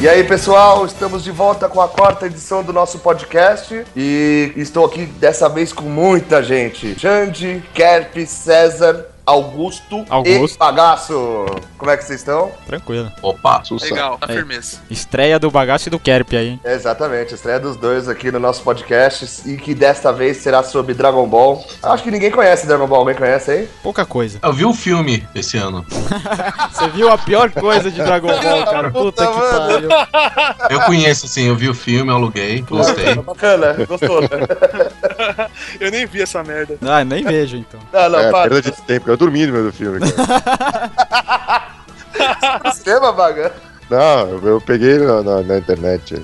E aí, pessoal, estamos de volta com a quarta edição do nosso podcast e estou aqui dessa vez com muita gente. Xande, Kerp, César, Augusto, Augusto. e Bagaço. Como é que vocês estão? Tranquilo. Opa, Legal, tá Aí. firmeza. Estreia do bagaço e do Kerp aí, hein? Exatamente, estreia dos dois aqui no nosso podcast e que desta vez será sobre Dragon Ball. Acho que ninguém conhece Dragon Ball, alguém conhece aí? Pouca coisa. eu vi o filme esse ano. Você viu a pior coisa de Dragon Ball, cara? Puta que pariu. Eu conheço, assim, eu vi o filme, aluguei, gostei. Bacana, gostou, né? Eu nem vi essa merda. Ah, nem vejo então. Não, não, É, para. perda de tempo. Eu dormi no meio do filme, cara. Cinema, Baga. Não, eu, peguei na, na- na internet.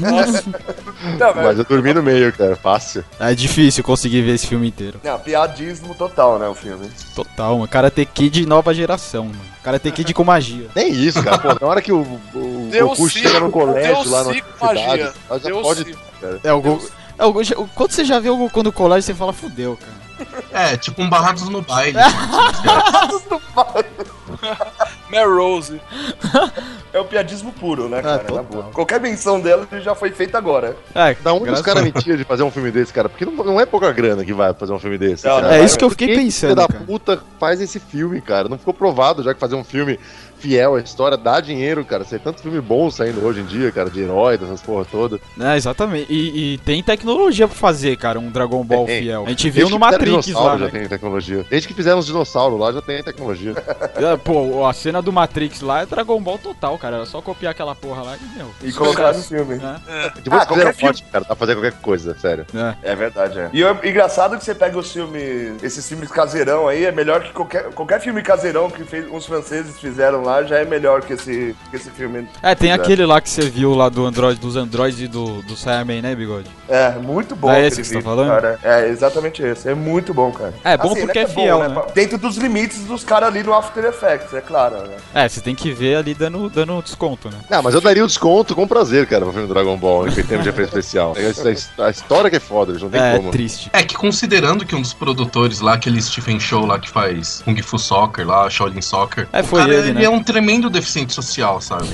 Nossa, Não, mas, Mas eu dormi no meio, cara. Fácil. É difícil conseguir ver esse filme inteiro. não, piadismo total, né, o filme. Total, mano. Karate Kid nova geração, mano. Karate Kid com magia. Nem isso, cara. Pô, na hora que o, o Goku chega no colégio deu lá na cidade, magia. já pode... sim. É, o Goku. É, quando você já vê o Goku no colégio, você fala, fudeu, cara. É, tipo um Barrados no Baile. Melrose. É o piadismo puro, né, cara? total. na boa. Qualquer menção dela já foi feita agora. É, Da onde os caras mentiram de fazer um filme desse, cara? Porque não, não é pouca grana que vai fazer um filme desse. Não, cara. não É isso que eu fiquei Quem pensando, filho da cara. puta faz esse filme, cara? Não ficou provado já que fazer um filme fiel à história dá dinheiro, cara. Você tem tanto filme bom saindo hoje em dia, cara, de herói, dessas porra toda. É, exatamente. E, e tem tecnologia pra fazer, cara, um Dragon Ball Tem. fiel. A gente viu Desde no Matrix lá, já né? tem tecnologia. Desde que fizeram os dinossauros lá já tem tecnologia. É, Pô, a cena do Matrix lá é Dragon Ball total, cara. Era só copiar aquela porra lá e, meu. E colocar no filme. É, Depois Ah, que fizeram qualquer forte, cara, pra fazer qualquer coisa, sério. é. É verdade, é. E é engraçado que você pega os filmes, esses filmes caseirão aí, é melhor que qualquer, qualquer filme caseirão que fez, os franceses fizeram lá, já é melhor que esse, que esse filme. É, tem Exato. aquele lá que você viu lá do Android, dos Androids e do, do Saiyaman, né, Bigode? É, muito bom. Não é aquele esse que você tá falando? Cara. É, exatamente esse. É muito bom, cara. É, bom Assim, porque né, é fiel, bom, né? Dentro dos limites dos caras ali no After Effects, é claro, né? É, você tem que ver ali dando, dando desconto, né? Não, mas eu daria o desconto com prazer, cara, pro filme do Dragon Ball, em termos de efeito especial. A, a história que é foda, eles não tem É, como. triste. É que considerando que um dos produtores lá, aquele Stephen Show lá que faz Kung Fu Soccer lá, Shaolin Soccer, É, o foi cara, ele, né? é um tremendo deficiente social, sabe?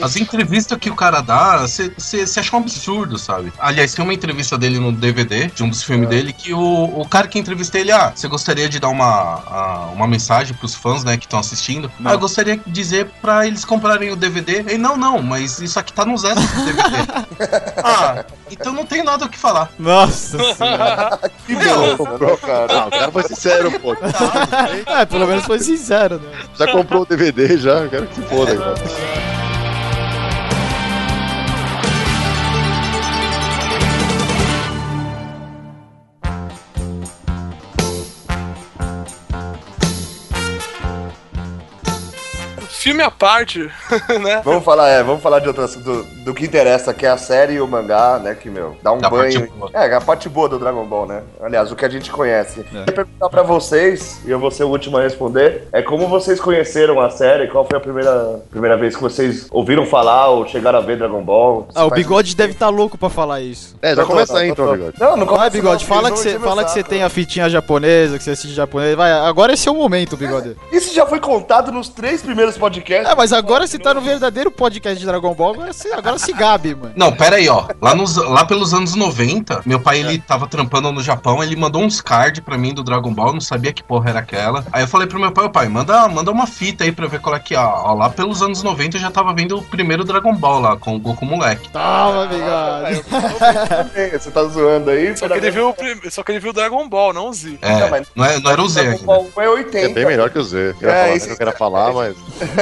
As entrevistas que o cara dá, você acha um absurdo, sabe? Aliás, tem uma entrevista dele no DVD, de um dos filmes dele, que o, o cara que entrevista ele, ah, você gostaria de dar uma, a- uma mensagem pros fãs, né, que estão assistindo? Não. Ah, eu gostaria de dizer pra eles comprarem o DVD. Ele, não, não, mas isso aqui tá nos extras do DVD. ah, então não tem nada o que falar. Nossa senhora. Que Meu, Comprou, cara. Não, o cara foi sincero, pô. é, pelo menos foi sincero, né? Já comprou o DVD já, quero que se foda, cara. Filme à parte, né? Vamos falar, é, vamos falar de outras, do, do que interessa, que é a série e o mangá, né, que, meu, dá um Da banho. É, a parte boa do Dragon Ball, né? Aliás, o que a gente conhece. É. Eu perguntar pra vocês, e eu vou ser o último a responder, é como vocês conheceram a série, qual foi a primeira, primeira vez que vocês ouviram falar ou chegaram a ver Dragon Ball? Ah, o Bigode deve estar louco pra falar isso. É, já começa aí então, bigode. Não, não Vai, começa Bigode, não, fala que, você, fala que você tem a fitinha japonesa, que você assiste japonês. Vai, agora é seu momento, Bigode. Isso já foi contado nos três primeiros podcasts. É, mas agora você tá no verdadeiro podcast de Dragon Ball, agora se, agora se gabe, mano. Não, pera aí, ó. Lá, nos, lá pelos anos 90, meu pai, ele tava trampando no Japão, ele mandou uns cards pra mim do Dragon Ball, não sabia que porra era aquela. Aí eu falei pro meu pai, ô pai, manda, manda uma fita aí pra ver qual é que é. Ó, lá pelos anos 90 eu já tava vendo o primeiro Dragon Ball lá, com o Goku moleque. Toma, Bigode. Você tá zoando aí? Só que, ele viu, o prim- só que ele viu Dragon Ball, não o Z. É, Não, mas- não, é- não era o Zé Dragon ainda. Ball foi 80. É bem melhor que o Z. Eu É, falar, isso- que eu quero falar, mas.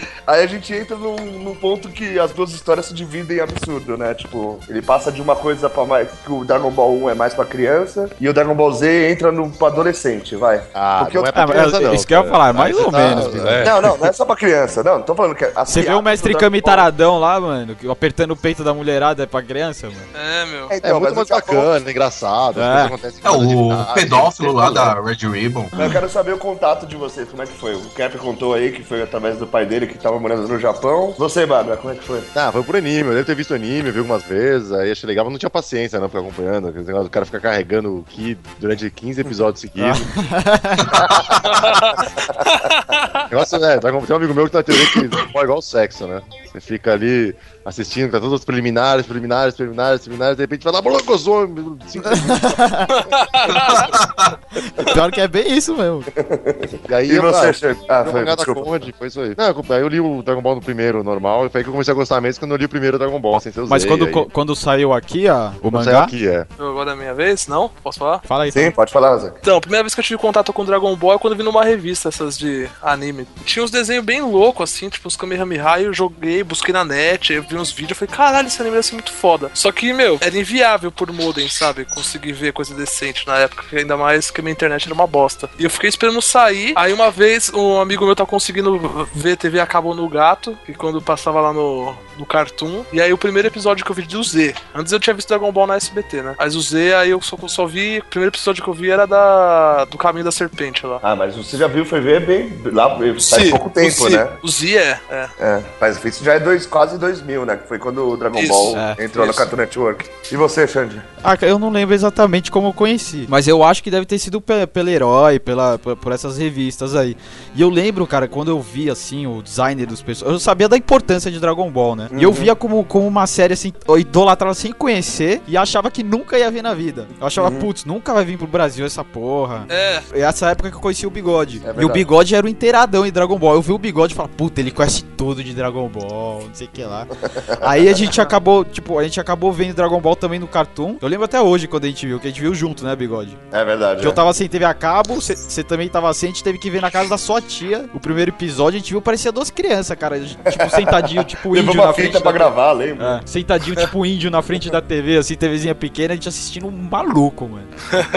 Aí a gente entra num, num ponto que as duas histórias se dividem absurdo, né? Tipo, ele passa de uma coisa pra mais. que o Dragon Ball 1 é mais pra criança e o Dragon Ball Z entra no pra adolescente, vai. Ah, Porque não eu- é pra Ah, criança, não. isso que eu ia falar, mais Aí ou menos, tá- Bigode. é. Não, não, não é só pra criança, não. Tô falando que. as Você vê o mestre Kami taradão lá, mano, que- apertando o peito da mulherada é pra criança, mano. É, meu. É, É então, muito mas mais bacana, engraçado. É. coisas acontecem com É, o pedófilo lá tem da. Red Ribbon. Eu quero saber o contato de vocês, como é que foi? O Cap contou aí que foi através do pai dele que tava morando no Japão. Você, Bárbara, como é que foi? Ah, foi por anime, eu devo ter visto anime, vi algumas vezes, aí achei legal, mas não tinha paciência, não, ficar acompanhando. Do cara ficar carregando o Ki durante 15 episódios seguidos. negócio, né, tem um amigo meu que tá teoria que é igual sexo, né? Você fica ali assistindo, tá todos os preliminares, preliminares, preliminares, preliminares, de repente vai lá, cinco Pior que é bem isso mesmo. E aí E você, ah, Xande? Ah, foi, desculpa. conde, foi isso aí. Não, eu- aí eu li o Dragon Ball no primeiro, normal, e foi aí que eu comecei a gostar mesmo quando eu li o primeiro Dragon Ball, sem ser o Mas quando, aí. quando saiu aqui a, o Quando saiu mangá. aqui, é. Agora é minha vez? Não? Posso falar? Fala aí. Sim, pode falar, Zé. Então, a primeira vez que eu tive contato com Dragon Ball é quando eu vi numa revista essas de anime. Tinha uns desenhos bem loucos, assim, tipo os Kamehameha, e eu joguei, busquei na net, aí eu vi uns vídeos, falei, caralho, esse anime deve ser muito foda. Só que, meu, era inviável por modem, sabe? Conseguir ver coisa decente na época, ainda mais que a minha internet era uma bosta. E eu fiquei esperando sair, aí uma vez um amigo meu tá conseguindo ver TV a cabo no gato, que quando passava lá no, no Cartoon, e aí o primeiro episódio que eu vi do Z. Antes eu tinha visto Dragon Ball na SBT, né? Mas o Z, aí eu só, só vi, o primeiro episódio que eu vi era da do Caminho da Serpente lá. Ah, mas você já viu, foi ver bem lá faz Zi, pouco o tempo, Zi, né? O Z é, é. É, faz isso já é dois, quase 2000, né? Que foi quando o Dragon Isso, Ball é, entrou no isso. Cartoon Network. E você, Xande? Ah, eu não lembro exatamente como eu conheci. Mas eu acho que deve ter sido pe- pelo herói, pela, por, essas revistas aí. E eu lembro, cara, quando eu vi assim o designer dos personagens. Eu sabia da importância de Dragon Ball, né? E eu via como, como uma série assim, eu idolatrava sem conhecer e achava que nunca ia ver na vida. Eu achava, putz, nunca vai vir pro Brasil essa porra. É, É essa época que eu conheci o bigode. É e o bigode era o inteiradão em Dragon Ball. Eu vi o bigode e falei, puta, ele conhece tudo de Dragon Ball, não sei o que lá. Aí a gente acabou, tipo, a gente acabou vendo Dragon Ball também no Cartoon. Eu lembro até hoje quando a gente viu, que a gente viu junto, né, bigode? É verdade. Que eu tava sem TV a cabo, você também tava sem, a gente teve que ver na casa da sua tia. O primeiro episódio a gente viu, parecia duas crianças, cara. Tipo, sentadinho, tipo índio na frente. fita pra da- gravar, lembra? É, sentadinho, tipo índio na frente da TV, assim, TVzinha pequena, a gente assistindo um maluco, mano.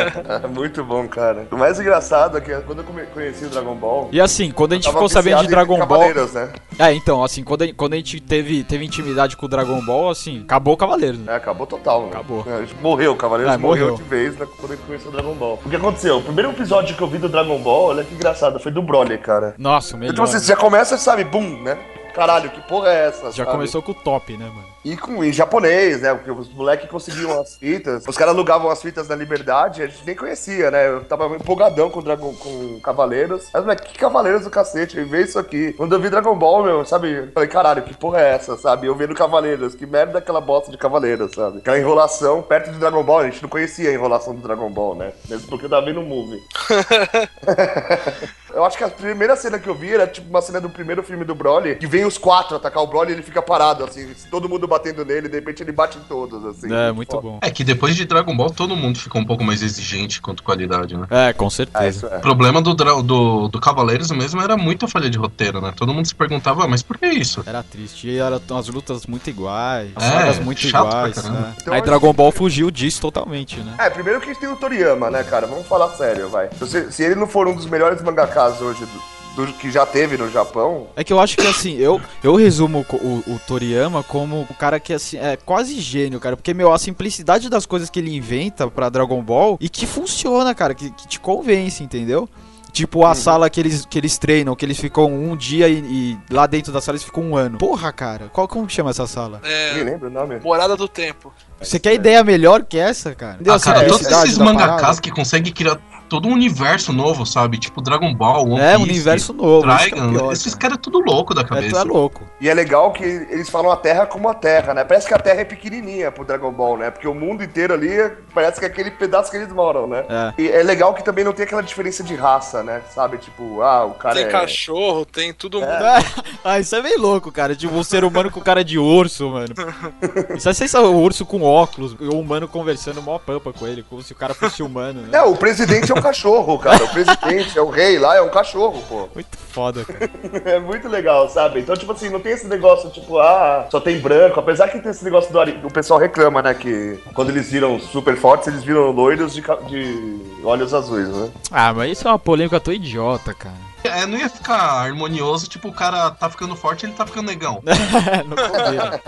Muito bom, cara. O mais engraçado é que quando eu conheci o Dragon Ball. E assim, quando a gente ficou sabendo de Dragon Ball. Né? É, então, assim, quando a, quando a gente teve, teve intimidade com o Dragon Ball, assim, acabou o Cavaleiro, né? É, acabou total, né? Acabou. É, a gente morreu, o Cavaleiros Ah, morreu. morreu. de vez né, quando ele conheceu o Dragon Ball. O que aconteceu? O primeiro episódio que eu vi do Dragon Ball, olha que engraçado, foi do Broly, cara. Nossa, o melhor. Então, assim, você já começa, sabe, bum, né? Caralho, que porra é essa? Já sabe? começou com o top, né, mano? E com em japonês, né? Porque os moleques conseguiam as fitas. Os caras alugavam as fitas da Liberdade, a gente nem conhecia, né? Eu tava empolgadão com, Dragon, com Cavaleiros. Mas, moleque, que Cavaleiros do cacete? Vi isso aqui. Quando eu vi Dragon Ball, meu, sabe? Eu falei, caralho, que porra é essa, sabe? Eu vendo Cavaleiros, que merda aquela bosta de Cavaleiros, sabe? Aquela enrolação perto de Dragon Ball, a gente não conhecia a enrolação do Dragon Ball, né? Mesmo porque eu tava vendo o movie. Eu acho que a primeira cena que eu vi era tipo uma cena do primeiro filme do Broly, que vem os quatro atacar o Broly e ele fica parado, assim, todo mundo batendo nele, de repente ele bate em todos, assim. É, muito Foda. bom. É que depois de Dragon Ball todo mundo ficou um pouco mais exigente quanto qualidade, né? É, com certeza. isso é. O problema do, do, do Cavaleiros mesmo era muita falha de roteiro, né? Todo mundo se perguntava, "Ah, mas por que isso? Era triste. E eram as lutas muito iguais, as É, muito iguais. né? Então, Aí Dragon Ball fugiu disso totalmente, né? É, primeiro que a gente tem o Toriyama, né, cara? Vamos falar sério, vai. Se, se ele não for um dos melhores mangakas hoje do, do que já teve no Japão, É que eu acho que assim, eu, eu resumo o, o, o Toriyama como o cara que assim, é quase gênio, cara. Porque, meu, a simplicidade das coisas que ele inventa pra Dragon Ball e que funciona, cara, que, que te convence, entendeu? Tipo a sala que eles, que eles treinam, que eles ficam um dia e, e lá dentro da sala eles ficam um ano. Porra, cara, qual como chama essa sala? nem é. lembro o nome. Morada do Tempo. Você quer ideia melhor que essa, cara? Ah, cara, todos esses mangakas que conseguem criar todo um universo novo, sabe? Tipo Dragon Ball, One É, um Piece, universo novo. isso que é pior, esses cara. caras é tudo louco da É, cabeça. é louco. E é legal que eles falam a Terra como a Terra, né? Parece que a Terra é pequenininha pro Dragon Ball, né? Porque o mundo inteiro ali parece que é aquele pedaço que eles moram, né? É. E é legal que também não tem aquela diferença de raça, né? Sabe? Tipo, ah, o cara Tem é... cachorro, tem tudo mundo. ah, isso é meio louco, cara. Tipo, um ser humano com cara de urso, mano. Isso é sensacional. O urso com óculos, o humano conversando mó pampa com ele, como se o cara fosse humano, né? Não, o presidente é um cachorro, cara. O presidente é o rei lá, é um cachorro, pô. Muito foda, cara. É muito legal, sabe? Então, tipo assim, não tem esse negócio, tipo, ah, só tem branco. Apesar que tem esse negócio do Ari... O pessoal reclama, né? Que quando eles viram super fortes, eles viram loiros de, ca- de olhos azuis, né? Ah, mas isso é uma polêmica tão idiota, cara. É, não ia ficar harmonioso, tipo, o cara tá ficando forte, ele tá ficando negão. não combina.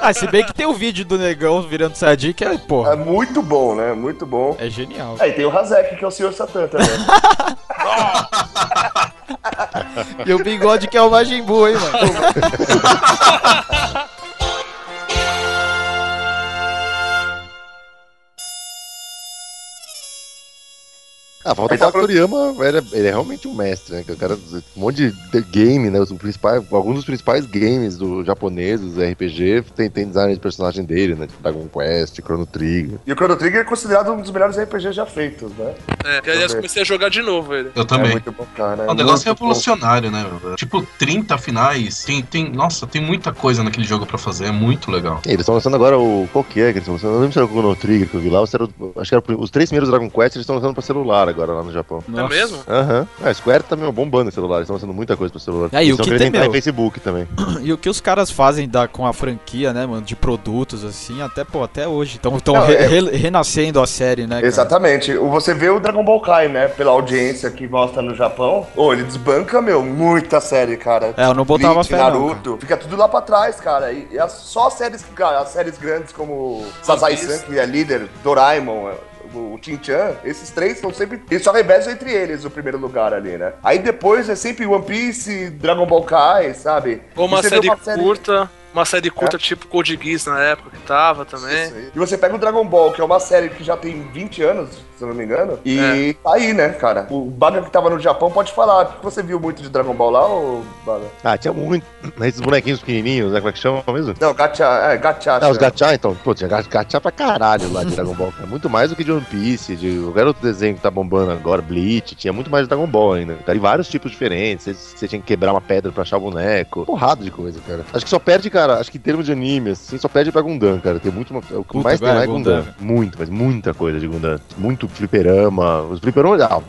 ah, se bem que tem o vídeo do negão virando que é, É porra, muito bom, né? Muito bom. é genial. Aí tem o Hazek, que é o Sr. Satan também. E o bigode que é o Majin Buu, hein, mano? Ah, falta tá que o Toriyama, ele é, ele é realmente um mestre, né? que O cara, um monte de game, né? Os principais, alguns dos principais games do japoneses, RPG, tem, tem design de personagem dele, né? Tipo Dragon Quest, Chrono Trigger. E o Chrono Trigger é considerado um dos melhores RPGs já feitos, né? É, que aliás comecei a jogar de novo ele. Eu É também. muito bom, cara. É um negócio muito bom. revolucionário, né? meu? Tipo, 30 finais. Tem, tem, nossa, tem muita coisa naquele jogo pra fazer. É muito legal. E eles estão lançando agora o. Qual que é que eles estão lançando? Eu não lembro se era o Chrono Trigger que eu vi lá, ou se era acho que era os três primeiros Dragon Quest, eles estão lançando pra celular agora lá no Japão. É mesmo? Aham. Ah, a Square tá meio bombando em celular, eles estão lançando muita coisa pra celular. É, e o que tem, entrar meu? em Facebook também. E o que os caras fazem da, com a franquia, né, mano, de produtos, assim, até, pô, até hoje. Estão Não, é- renascendo a série, né, cara? Exatamente. O- Você vê o Dragon Ball Kai, né? Pela audiência que mostra no Japão. Ô, ele desbanca, meu, muita série, cara. É, eu não botava Bleach, fé, não, Naruto. Fica tudo lá pra trás, cara. E, e as- só as séries, cara, as séries grandes como Sasai-san, que é líder, Doraemon, o Chin-Chan, esses três são sempre. Eles só revezam entre eles o primeiro lugar ali, né? Aí depois é sempre One Piece, Dragon Ball Kai, sabe? Ou uma E você vê série, curta, uma série curta tipo Code Geass na época que tava também. E você pega o Dragon Ball, que é uma série que já tem 20 anos, se eu não me engano, e É. tá aí, né, cara? O Baga que tava no Japão pode falar. Você viu muito de Dragon Ball lá, ou Baga? Ah, tinha muito. Esses bonequinhos pequenininhos, né? Como é que chama mesmo? Não, Gacha, é, Gacha. Ah, os chama. gacha, então. Pô, tinha ga- gacha pra caralho lá de Dragon Ball, cara. Muito mais do que de One Piece, de qualquer outro desenho que tá bombando agora, Bleach, tinha muito mais de Dragon Ball ainda. Cara, e vários tipos diferentes. Você, tinha que quebrar uma pedra pra achar o boneco. Porrada de coisa, cara. Acho que só perde, cara, acho que em termos de anime, assim, só perde pra Gundam, cara. Tem muito. O que Puta, mais tem é, lá é Gundam. Gundam. Muito, mas muita coisa de Gundam. Muito fliperama. Os fliperamas. Ah,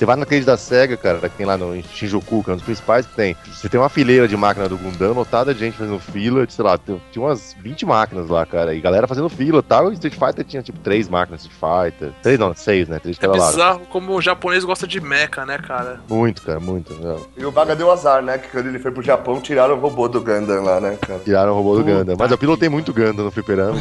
você vai naqueles da SEGA, cara, que tem lá no em Shinjuku, que é um dos principais que tem. Você tem uma fileira de máquina do Gundam, lotada de gente fazendo fila, de, sei lá, tinha umas 20 máquinas lá, cara. E galera fazendo fila e tal. E Street Fighter tinha tipo três máquinas de Street Fighter. Três não, seis, né? Três É cada lado. bizarro como o japonês gosta de mecha, né, cara? Muito, cara, muito. né? E o Baga deu azar, né? Que quando ele foi pro Japão, tiraram o robô do Gundam lá, né, cara? Tiraram o robô do Gundam. Mas eu pilotei muito Gundam no fliperama.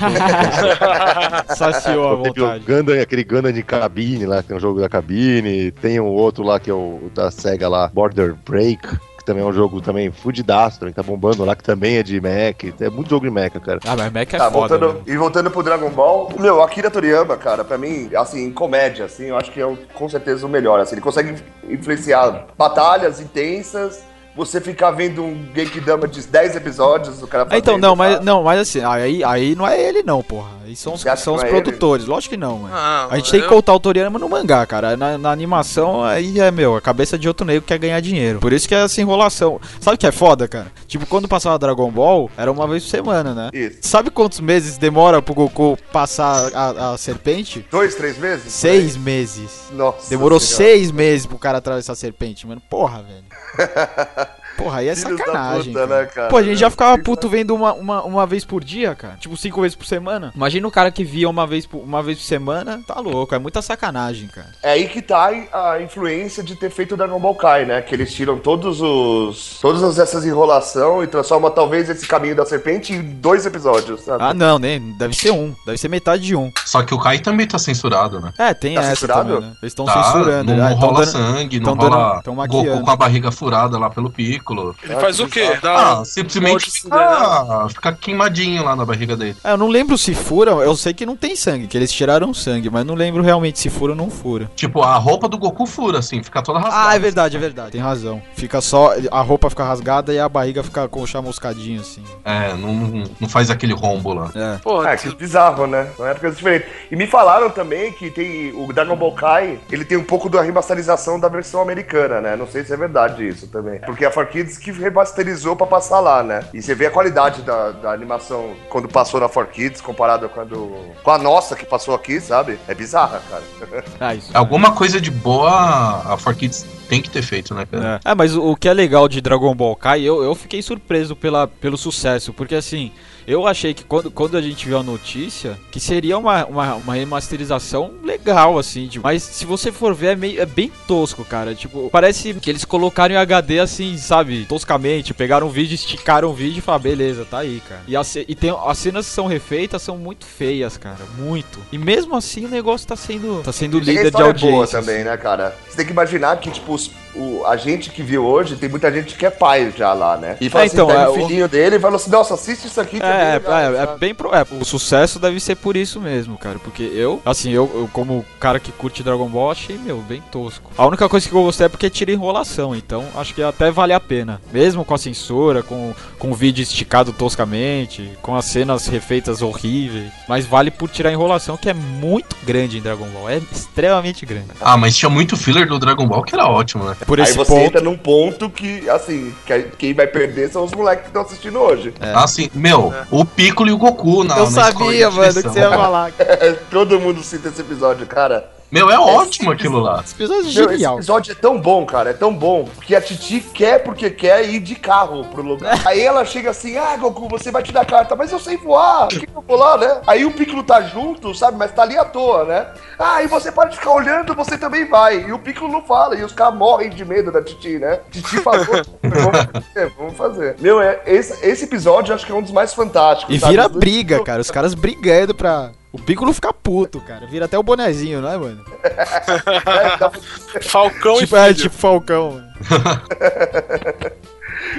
Saciou a vontade. Gundam, aquele Gundam de cabine lá, que tem um jogo da cabine. Tem um outro lá que é o o da SEGA lá, Border Break, que também é um jogo também fudidaço, também tá bombando lá, que também é de Mac. É muito jogo de mecha, cara. Ah, mas Mac é tá, foda, voltando, né? e voltando pro Dragon Ball, meu, Akira Toriyama, cara, pra mim, assim, em comédia, assim, eu acho que é o- com certeza o melhor, assim, ele consegue influenciar batalhas intensas, você ficar vendo um Genkidama de 10 episódios, o cara Ah, então, fazendo, não, mas, não, mas assim, aí, aí não é ele não, porra. Aí são os, são os é ele? produtores, lógico que não, mano. Ah, A gente tem que eu- contar o Toriyama no mangá, cara. Na, na animação, aí é, meu, a cabeça de outro negro que quer ganhar dinheiro. Por isso que é essa enrolação. Sabe o que é foda, cara? Tipo, quando passava Dragon Ball, era uma vez por semana, né? Isso. Sabe quantos meses demora pro Goku passar a, a serpente? Dois, três meses? Seis meses. Nossa Demorou Senhora. seis meses pro cara atravessar a serpente, mano. Porra, velho. Porra, aí é Filhos sacanagem. puta, cara. né, cara? Pô, a gente já ficava Filhos puto vendo uma, uma, uma vez por dia, cara. Tipo, cinco vezes por semana. Imagina o cara que via uma vez, por- uma vez por semana. Tá louco, é muita sacanagem, cara. É aí que tá a influência de ter feito o Dragon Ball Kai, né? Que eles tiram todos os. todas essas enrolação e transformam talvez esse caminho da serpente em dois episódios, sabe? Ah, não, nem. Deve ser um. Deve ser metade de um. Só que o Kai também tá censurado, né? É, tem Tá essa censurado? também, né? Eles estão Tá, censurando. Não, não tão rola dando- sangue, não tão dando- rola tão Goku maquiando. com a barriga furada lá pelo Piccolo. Ele faz o quê? Dá Ah, um- simplesmente fica, fica queimadinho lá na barriga dele. É, eu não lembro se fura, eu sei que não tem sangue, que eles tiraram sangue, mas não lembro realmente se fura ou não fura. Tipo, a roupa do Goku fura, assim, fica toda rasgada. Ah, é verdade, é verdade. Tem razão. Fica só. A roupa fica rasgada e a barriga fica com o chamuscadinho assim. É, não, não, faz aquele rombo lá. É. Porra, É, que bizarro, né? São épocas diferentes. E me falaram também que tem o Dragon Ball Kai, ele tem um pouco da remasterização da versão americana, né? Não sei se é verdade isso também. Porque a 4Kids que remasterizou pra passar lá, né? E você vê a qualidade da, da animação quando passou na 4Kids comparado quando, com a nossa que passou aqui, sabe? É bizarra, cara. Ah, isso. Alguma coisa de boa a 4Kids tem que ter feito, né, cara? É, É, mas o, o que é legal de Dragon Ball Kai, eu, eu fiquei surpreso pela, pelo sucesso, porque assim, eu achei que quando, quando a gente viu a notícia, que seria uma, uma, uma remasterização legal, assim, tipo, mas se você for ver, é, meio, é bem tosco, cara, tipo, parece que eles colocaram em HD, assim, sabe, toscamente, pegaram um vídeo, esticaram o vídeo e falaram, beleza, tá aí, cara. E, a e tem, as cenas que são refeitas são muito feias, cara, muito. E mesmo assim o negócio tá sendo, tá sendo líder de história é boa audiência. também, né, cara? Você tem que imaginar que, tipo, os o, a gente que viu hoje, tem muita gente que é pai já lá, né? E fala É, assim, então, pega é, o o- filhinho dele e fala assim, nossa, assiste isso aqui que bem É, legal, é, é bem pro, é, o sucesso deve ser por isso mesmo, cara. Porque eu, assim, eu, eu como cara que curte Dragon Ball, achei, meu, bem tosco. A única coisa que eu gostei é porque tira enrolação, então acho que até vale a pena. Mesmo com a censura, com, com o vídeo esticado toscamente, com as cenas refeitas horríveis. Mas vale por tirar a enrolação, que é muito grande em Dragon Ball. É extremamente grande. Ah, mas tinha muito filler do Dragon Ball que era ótimo, né? Por Aí esse você ponto. entra num ponto que, assim, que quem vai perder são os moleques que estão assistindo hoje. É. Assim, meu, o Piccolo e o Goku na Eu na sabia, mano, que você ia falar. Todo mundo cita esse episódio, cara. Meu, é ótimo aquilo lá. Esse episódio é Meu, esse genial. episódio é tão bom, cara, é tão bom, que a Titi quer porque quer ir de carro pro lugar. Aí ela chega assim, ah, Goku, você vai te dar carta, mas eu sei voar, por que que eu vou lá, né? Aí o Piccolo tá junto, sabe, mas tá ali à toa, né? Ah, e você pode ficar olhando, você também vai. E o Piccolo não fala, e os caras morrem de medo da Titi, né? Titi falou, vamos fazer, vamos fazer. Meu, é, esse, esse episódio eu acho que é um dos mais fantásticos. E sabe? vira briga, cara. Os caras brigando pra. O Piccolo ficar puto, cara. Vira até o bonezinho, não é, mano? É, Falcão tipo, e é, filho. tipo Falcão, mano.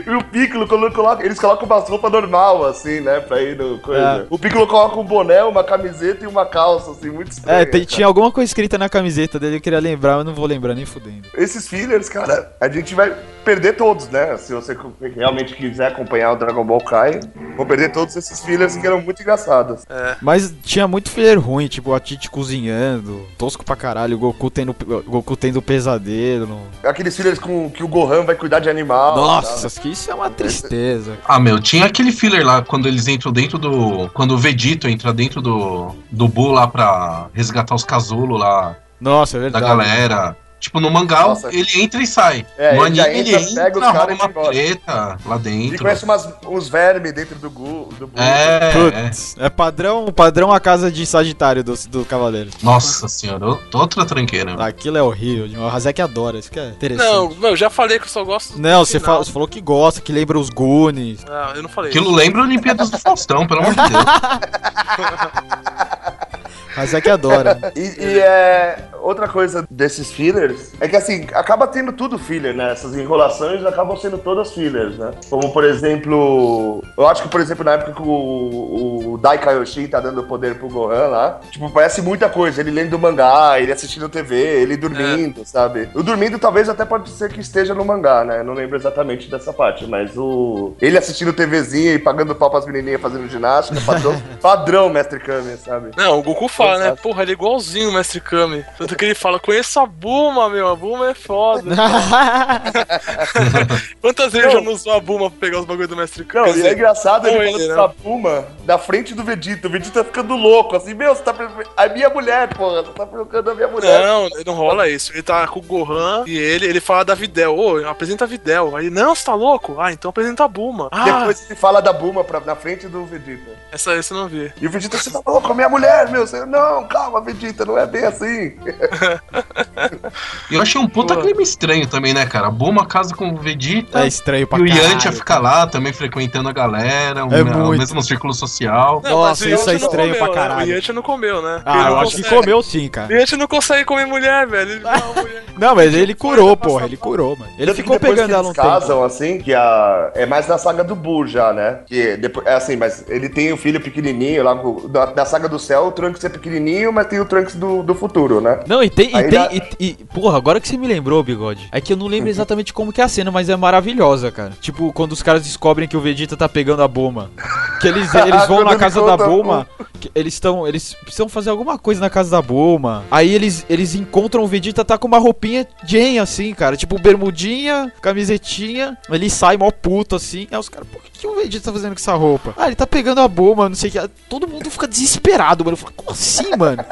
E o Piccolo, quando coloca, eles colocam umas roupas normal, assim, né? Pra ir no coisa. É. O Piccolo coloca um boné, uma camiseta e uma calça, assim, muito estranho. É, tem- tinha alguma coisa escrita na camiseta dele, eu queria lembrar, mas não vou lembrar nem fudendo. Esses fillers, cara, a gente vai perder todos, né? Se você realmente quiser acompanhar o Dragon Ball Kai, vou perder todos esses fillers que eram muito engraçados. Mas tinha muito filler ruim, tipo a Titi cozinhando, tosco pra caralho, o Goku tendo, o Goku tendo pesadelo. Aqueles fillers com que o Gohan vai cuidar de animal. Nossa, sabe? que isso é uma tristeza. Ah, meu, tinha aquele filler lá quando eles entram dentro do. Quando o Vegito entra dentro do. do Buu lá pra resgatar os casulos lá Nossa, é da verdade. galera. Tipo, no mangá Nossa. ele entra e sai. É, no ele anime ele entra, entra, pega os caras e rola uma treta lá E dentro. conhece umas, uns vermes dentro do Gu. Do. É, é. Putz, é padrão, padrão a casa de Sagitário do, do Cavaleiro. Nossa senhora, eu- outra tranqueira. Aquilo é horrível, o Razek adora, isso que é interessante. Não, meu, já falei que eu só gosto Não, você, final. fa- você falou que gosta, que lembra os Goonies. Não, eu não falei Aquilo isso. lembra Olimpíadas do Faustão, pelo amor de Deus. Razek adora. E, e, é outra coisa desses fillers é que assim, acaba tendo tudo filler, né? Essas enrolações acabam sendo todas fillers, né? Como por exemplo, eu acho que por exemplo na época que o, o Dai Kaioshin tá dando poder pro Gohan lá, tipo, parece muita coisa, ele lendo mangá, ele assistindo TV, ele dormindo, sabe? O dormindo talvez até pode ser que esteja no mangá, né? Eu não lembro exatamente dessa parte, mas o ele assistindo TVzinha e pagando pau pras menininhas fazendo ginástica, padrão, padrão Mestre Kami, sabe? Não, o Goku fala, né? Exato. Porra, ele é igualzinho o Mestre Kami. Tanto que ele fala, conheço a Buma, meu, a Buma é foda. Quantas vezes Não. já não usou a Buma pra pegar os bagulho do Mestre Não, Kami? e é engraçado ele não falando ele, essa Puma da frente do Vegeta. O Vegeta tá ficando louco, assim, meu, você tá. A minha mulher, porra, você tá provocando a minha mulher. Não, não rola isso. Ele tá com o Gohan e ele, ele fala da Videl. Ô, apresenta a Videl. Aí, não, você tá louco? Ah, então apresenta a Buma. Ah, Depois ele fala da Buma pra, na frente do Vegeta. essa essa eu não vi. E o Vegeta, você tá louco, a minha mulher, meu. Você, não, calma, Vegeta, não é bem assim. E eu achei um puta Pô. clima estranho também, né, cara? Buma casa com o Vegeta. é estranho pra E o. Yantia fica lá também frequentando a galera, o, É me- o muito. mesmo círculo social. Não, Nossa, o isso é não estranho pra comeu, né? caralho. O Yantia não comeu, né? Ah, Ele eu não acho que consegue. comeu sim, O cara. Yantia não consegue comer mulher, velho. Ele não, mulher. Não, mas ele curou, porra, ele curou, mano. Ele que ficou pegando que ela um eles tempo. casam, assim, que a... é mais na saga do Buu já, né? Que depois, é assim, mas ele tem o filho pequenininho lá, da saga do céu, o Trunks é pequenininho, mas tem o Trunks do, do futuro, né? Não, e tem, e tem, dá- e, e- porra, agora que você me lembrou, Bigode, é que eu não lembro exatamente como que é a cena, mas é maravilhosa, cara. Tipo, quando os caras descobrem que o Vegeta tá pegando a Buma. Que eles, eles vão na casa da que eles estão, eles precisam fazer alguma coisa na casa da Buma. Aí eles, eles encontram o Vegeta tá com uma roupinha Jane, assim, cara, tipo bermudinha, camisetinha, ele sai mó puto, assim. Aí os caras, por que, que o Vegeta tá fazendo com essa roupa? Ah, ele tá pegando a Buma, não sei o que. Todo mundo fica desesperado, mano. Eu falo, como assim, mano?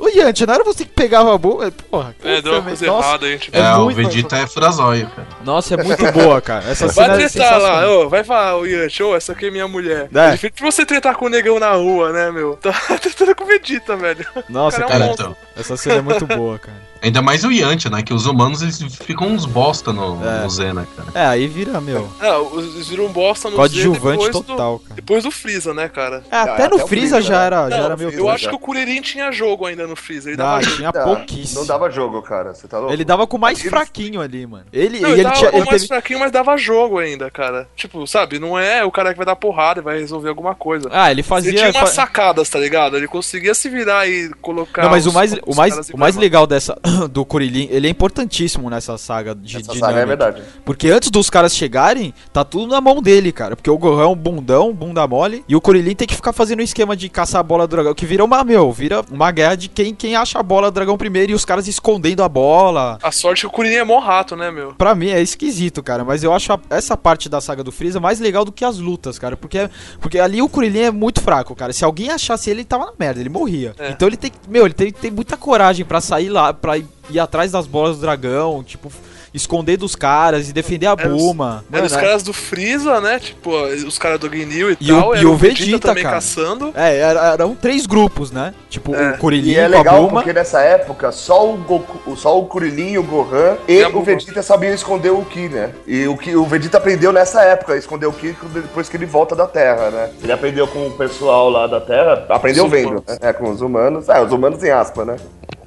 Ô, Yantia, não era você que pegava a Buma? Porra, É, deu uma coisa nossa, errada tipo. É É, o muito- Vegeta é furazóio, cara. Nossa, é muito boa, cara. Essa Vai cena é tretar lá, sensacional. ô, vai falar, ô Yantia, ô, essa aqui é minha mulher. É. É difícil de você tretar com o negão na rua, né, meu? Tá tretando com o Vegeta, velho. Nossa, Cara, é um cara, Cara, monstro. então. é Essa cena é muito boa, cara. Ainda mais o Yantia, né? Que os humanos eles ficam uns bosta no, É. no Zena, cara. É, aí vira, meu, É, os viram um bosta no coadjuvante total, do, cara. depois do Freeza, né, cara? É, até até no o Freeza Freeza, já né? era, já Não, era meio. eu acho já. que o Kuririn tinha jogo ainda no Freeza. Ele Não, dava jogo. tinha Ah, pouquíssimo. Não dava jogo, cara. Você tá louco? Ele dava com o mais Aquele- fraquinho ali, mano. Ele, Não, ele, ele tava tinha. com Ele mais teve... fraquinho, mas dava jogo ainda, cara. Tipo, sabe, não é o cara que vai dar porrada e vai resolver alguma coisa. Ah, ele Ele fazia. tinha umas sacadas, tá ligado? Ele conseguia se virar e colocar. Não, mas o os- mais, o mais, caras em o mais legal dessa do Kuririn, ele é importantíssimo nessa saga de Essa de saga é verdade. Porque antes dos caras chegarem, tá tudo na mão dele, cara. Porque o Gohan é um bundão, bunda mole, e o Kuririn tem que ficar fazendo um esquema de caçar a bola do dragão, que vira uma, meu, vira uma guerra de quem, quem acha a bola do dragão primeiro e os caras escondendo a bola. A sorte é que o Kuririn é mó rato, né, meu? Pra mim é esquisito, cara, mas eu acho a- essa parte da saga do Freeza mais legal do que as lutas, cara, porque, porque ali o Kuririn é muito fraco, cara. Se alguém achasse ele, ele tava na merda, ele morria. É. Então ele tem, meu, ele tem, tem muita coragem pra sair lá, pra ir, ir atrás das bolas do dragão, tipo, esconder dos caras e defender a Era os- Buma. Eram os Mano, caras do Freeza, né? Tipo, os caras do Gnil e, E o- tal. e era o Vegeta, também cara. caçando. É, era- eram três grupos, né? Tipo, É. o Kuririn E é com a legal Buma. porque nessa época só o Goku, só o Kuririn, o Gohan e, E o. Vegeta sabiam esconder o Ki, né? E o que o Vegeta aprendeu nessa época, a esconder o Ki depois que ele volta da Terra, né? Ele aprendeu com o pessoal lá da Terra, aprendeu Os vendo, humanos. né? É, com os humanos, é, os humanos em aspa, né?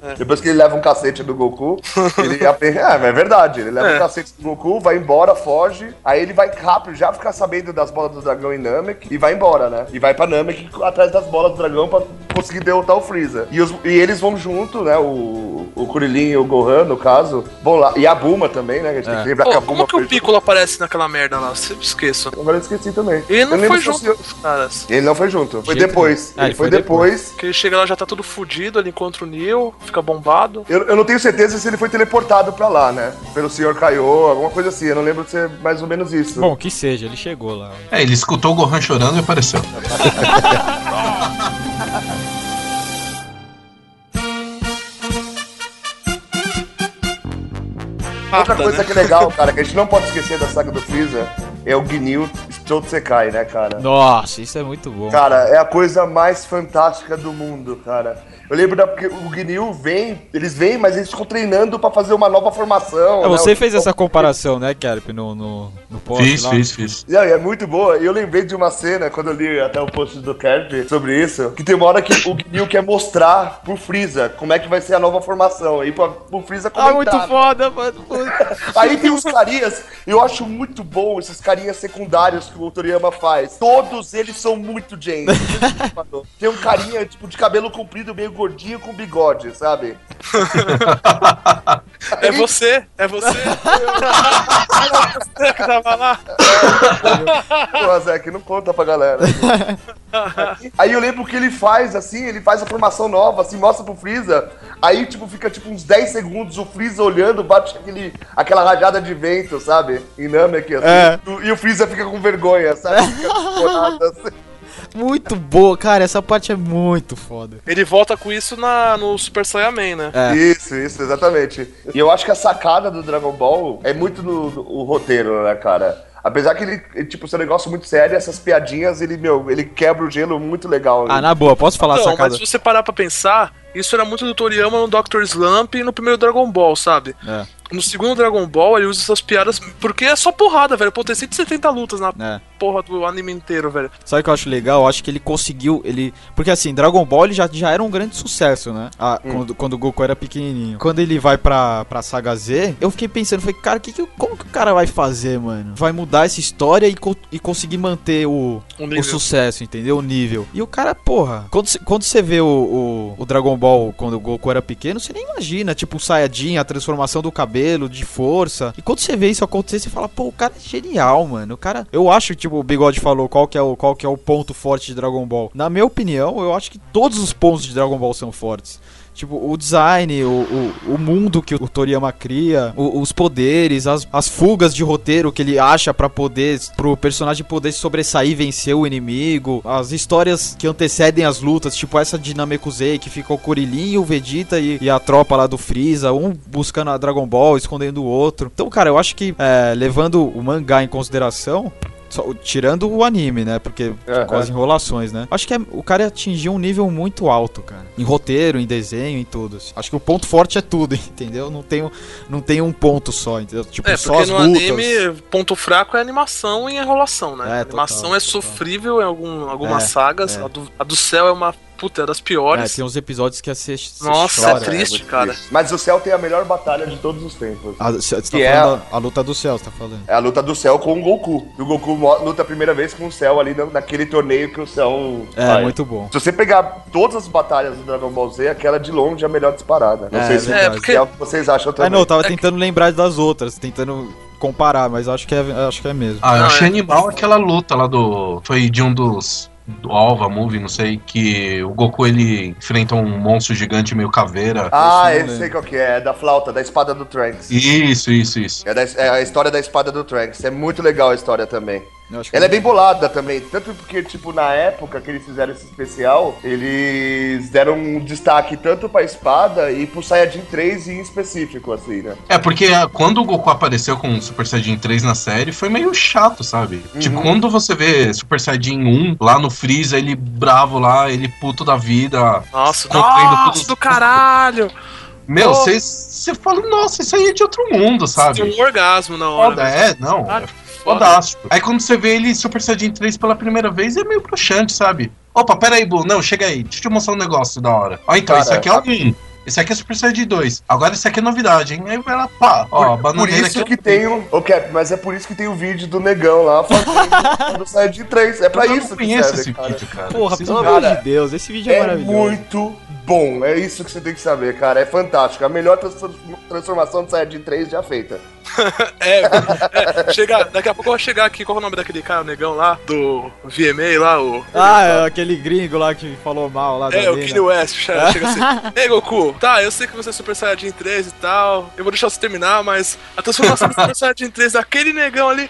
É. Depois que ele leva um cacete do Goku, ele aprende. É, mas é verdade. Ele leva É. um cacete do Goku, vai embora, foge. Aí ele vai rápido, já ficar sabendo das bolas do dragão em Namek e vai embora, né? E vai pra Namek atrás das bolas do dragão pra conseguir derrotar o Freeza. E, os- e eles vão junto, né? O, o Kuririn e o Gohan, no caso, vão lá. E a Buma também, né? A gente tem É. que lembrar Pô, que a como Buma que o foi Piccolo aparece naquela merda lá? Sempre esqueço. Agora eu esqueci também. Ele Eu não foi se junto os caras. Ele não foi junto. Foi Jeito depois. nenhum. Ah, ele foi depois. Que ele chega lá já tá todo fudido, ele encontra o Neo, fica bombado. Eu, eu não tenho certeza se ele foi teleportado pra lá, né? Pelo senhor Kaiô, alguma coisa assim. Eu não lembro de ser mais ou menos isso. Bom, que seja, ele chegou lá. É, ele escutou o Gohan chorando e apareceu. Outra coisa que é legal, cara, que a gente não pode esquecer da saga do Freeza é o Gnil Strotsekai, né, cara? Nossa, isso é muito bom. Cara, é a coisa mais fantástica do mundo, cara. Eu lembro da, porque o Gnil vem, eles vêm, mas eles ficam treinando pra fazer uma nova formação. É, né? você O- fez essa comparação, né, Kerp, no, no, no post Fiz, lá. fiz, fiz. E é muito boa. E eu lembrei de uma cena, quando eu li até o post do Kerp sobre isso, que tem uma hora que o Gnil quer mostrar pro Freeza como é que vai ser a nova formação. E pra, pro Freeza Ah, comentar. muito foda, mano. Aí tem os carinhas, eu acho muito bom esses carinhas secundários que o Toriyama faz. Todos eles são muito gente. tem um carinha, tipo, de cabelo comprido, meio gordinho, com bigode, sabe? É você, é você. você que tava lá. Pô, Zé, que não conta pra galera. Aí eu lembro que ele faz, assim, ele faz a formação nova, assim, mostra pro Freeza. Aí, tipo, fica tipo uns 10 segundos o Freeza olhando, bate aquele, aquela rajada de vento, sabe? Em Namek, assim. É. E o Freeza fica com vergonha, sabe? Fica assim. Muito boa, cara. Essa parte é muito foda. Ele volta com isso na, no Super Saiyaman, né? É. Isso, isso, exatamente. E eu acho que a sacada do Dragon Ball é muito no, no- o roteiro, né, cara? Apesar que ele, ele, tipo, ser um negócio muito sério, essas piadinhas, ele, meu, ele quebra o gelo muito legal. Ah, na boa, posso falar Não, sacada? mas se você parar pra pensar, isso era muito do Toriyama no Dr. Slump e no primeiro Dragon Ball, sabe? É, No segundo Dragon Ball, ele usa essas piadas porque é só porrada, velho. Pô, tem 170 lutas na é. Porra do anime inteiro, velho. Sabe o que eu acho legal? Eu acho que ele conseguiu. ele Porque assim, Dragon Ball ele já, já era um grande sucesso, né? Ah, quando, quando o Goku era pequenininho. Quando ele vai pra, pra Saga Z, eu fiquei pensando, falei, cara, que que, como que o cara vai fazer, mano? Vai mudar essa história e, co- e conseguir manter o, O o sucesso, entendeu? O nível. E o cara, porra, quando, cê- quando você vê o, o, o Dragon Ball quando o Goku era pequeno, você nem imagina, tipo, o Saiyajin, a transformação do cabelo, de força. E quando você vê isso acontecer, você fala, pô, o cara é genial, mano. O cara. Eu acho, tipo, o Bigode falou qual que é o, qual que é o ponto forte de Dragon Ball. Na minha opinião, eu acho que todos os pontos de Dragon Ball são fortes. Tipo, o design, o, o, o mundo que o Toriyama cria, o- os poderes, as, as fugas de roteiro que ele acha pra poder, pro personagem poder sobressair e vencer o inimigo, as histórias que antecedem as lutas, tipo essa de Namekusei, que fica o Kuririn, o Vegeta e, e a tropa lá do Freeza, um buscando a Dragon Ball, escondendo o outro. Então, cara, eu acho que, é, levando o mangá em consideração, Só- tirando o anime, né? Porque Aham. com as enrolações, né? Acho que é- o cara atingiu um nível muito alto, cara. Em roteiro, em desenho, em tudo. Acho que o ponto forte é tudo, entendeu? Não tem, um- não tem um ponto só, entendeu? Tipo, É, só as no lutas. anime, ponto fraco é animação e enrolação, né? É, a animação total, é total. sofrível em algum, algumas É, sagas. é. A, do, a do céu é uma puta, é das É, piores. tem uns episódios que você, Nossa, chora. é triste, muito cara. triste. Mas o céu tem a melhor batalha de todos os tempos. A, você tá Que é falando a, a luta do céu, você tá falando. É a luta do céu com o Goku. E o Goku luta a primeira vez com o céu ali na- naquele torneio que o céu. É, faz. muito bom. Se você pegar todas as batalhas do Dragon Ball Z, aquela de longe é a melhor disparada. Não É, sei se verdade. é, É, porque- o que vocês acham Ah, também. não, eu tava É que- tentando lembrar das outras, tentando comparar, mas acho que é, acho que é mesmo. Ah, eu achei é. animal aquela luta lá do. Foi de um dos. Do Alva Movie, não sei, que o Goku ele enfrenta um monstro gigante meio caveira. Ah, eu eu não sei qual que é. É da flauta, da espada do Trunks. Isso, isso, isso. É, da- é a história da espada do Trunks. É muito legal a história também. Ela é bem bolada também. Tanto porque, tipo, na época que eles fizeram esse especial, eles deram um destaque tanto pra espada e pro Saiyajin 3 em específico, assim, né? É, porque ah, quando o Goku apareceu com o Super Saiyajin 3 na série, foi meio chato, sabe? Tipo, quando você vê Super Saiyajin 1 lá no Freeza, ele bravo lá, ele puto da vida. Nossa, nossa do caralho! Meu, Oh. você fala, nossa, isso aí é de outro mundo, sabe? Tem um orgasmo na hora. Foda, é, não. Caralho, é foda. Fodástico. Aí quando você vê ele Super Saiyajin 3 pela primeira vez, é meio broxante, sabe? Opa, pera aí, Bu. Não, chega aí. Deixa eu te mostrar um negócio da hora. Ó, então, Cara, esse aqui é o 1. Esse aqui é Super Saiyajin 2. Agora esse aqui é novidade, hein? Aí vai lá, pá. Ó, Por bananeira isso aqui. que tem o. Ô, Cap, mas é por isso que tem o vídeo do negão lá fazendo do Saiyajin 3. É pra eu isso não que conheço serve, esse cara. vídeo, cara. Porra, pelo amor de Deus, esse vídeo é, É maravilhoso. muito bom. É isso que você tem que saber, cara. É fantástico. A melhor trans- transformação do Saiyajin 3 já feita. É, é, chega, daqui a pouco eu vou chegar aqui. Qual é o nome daquele cara, o negão lá? Do VMA lá, o. Ah, é aquele gringo lá que falou mal lá É, o. Kanye West, chega chega assim. Ei, Goku, tá, eu sei que você é Super Saiyajin 3 e tal. Eu vou deixar você terminar, mas a transformação do Super Saiyajin 3 daquele negão ali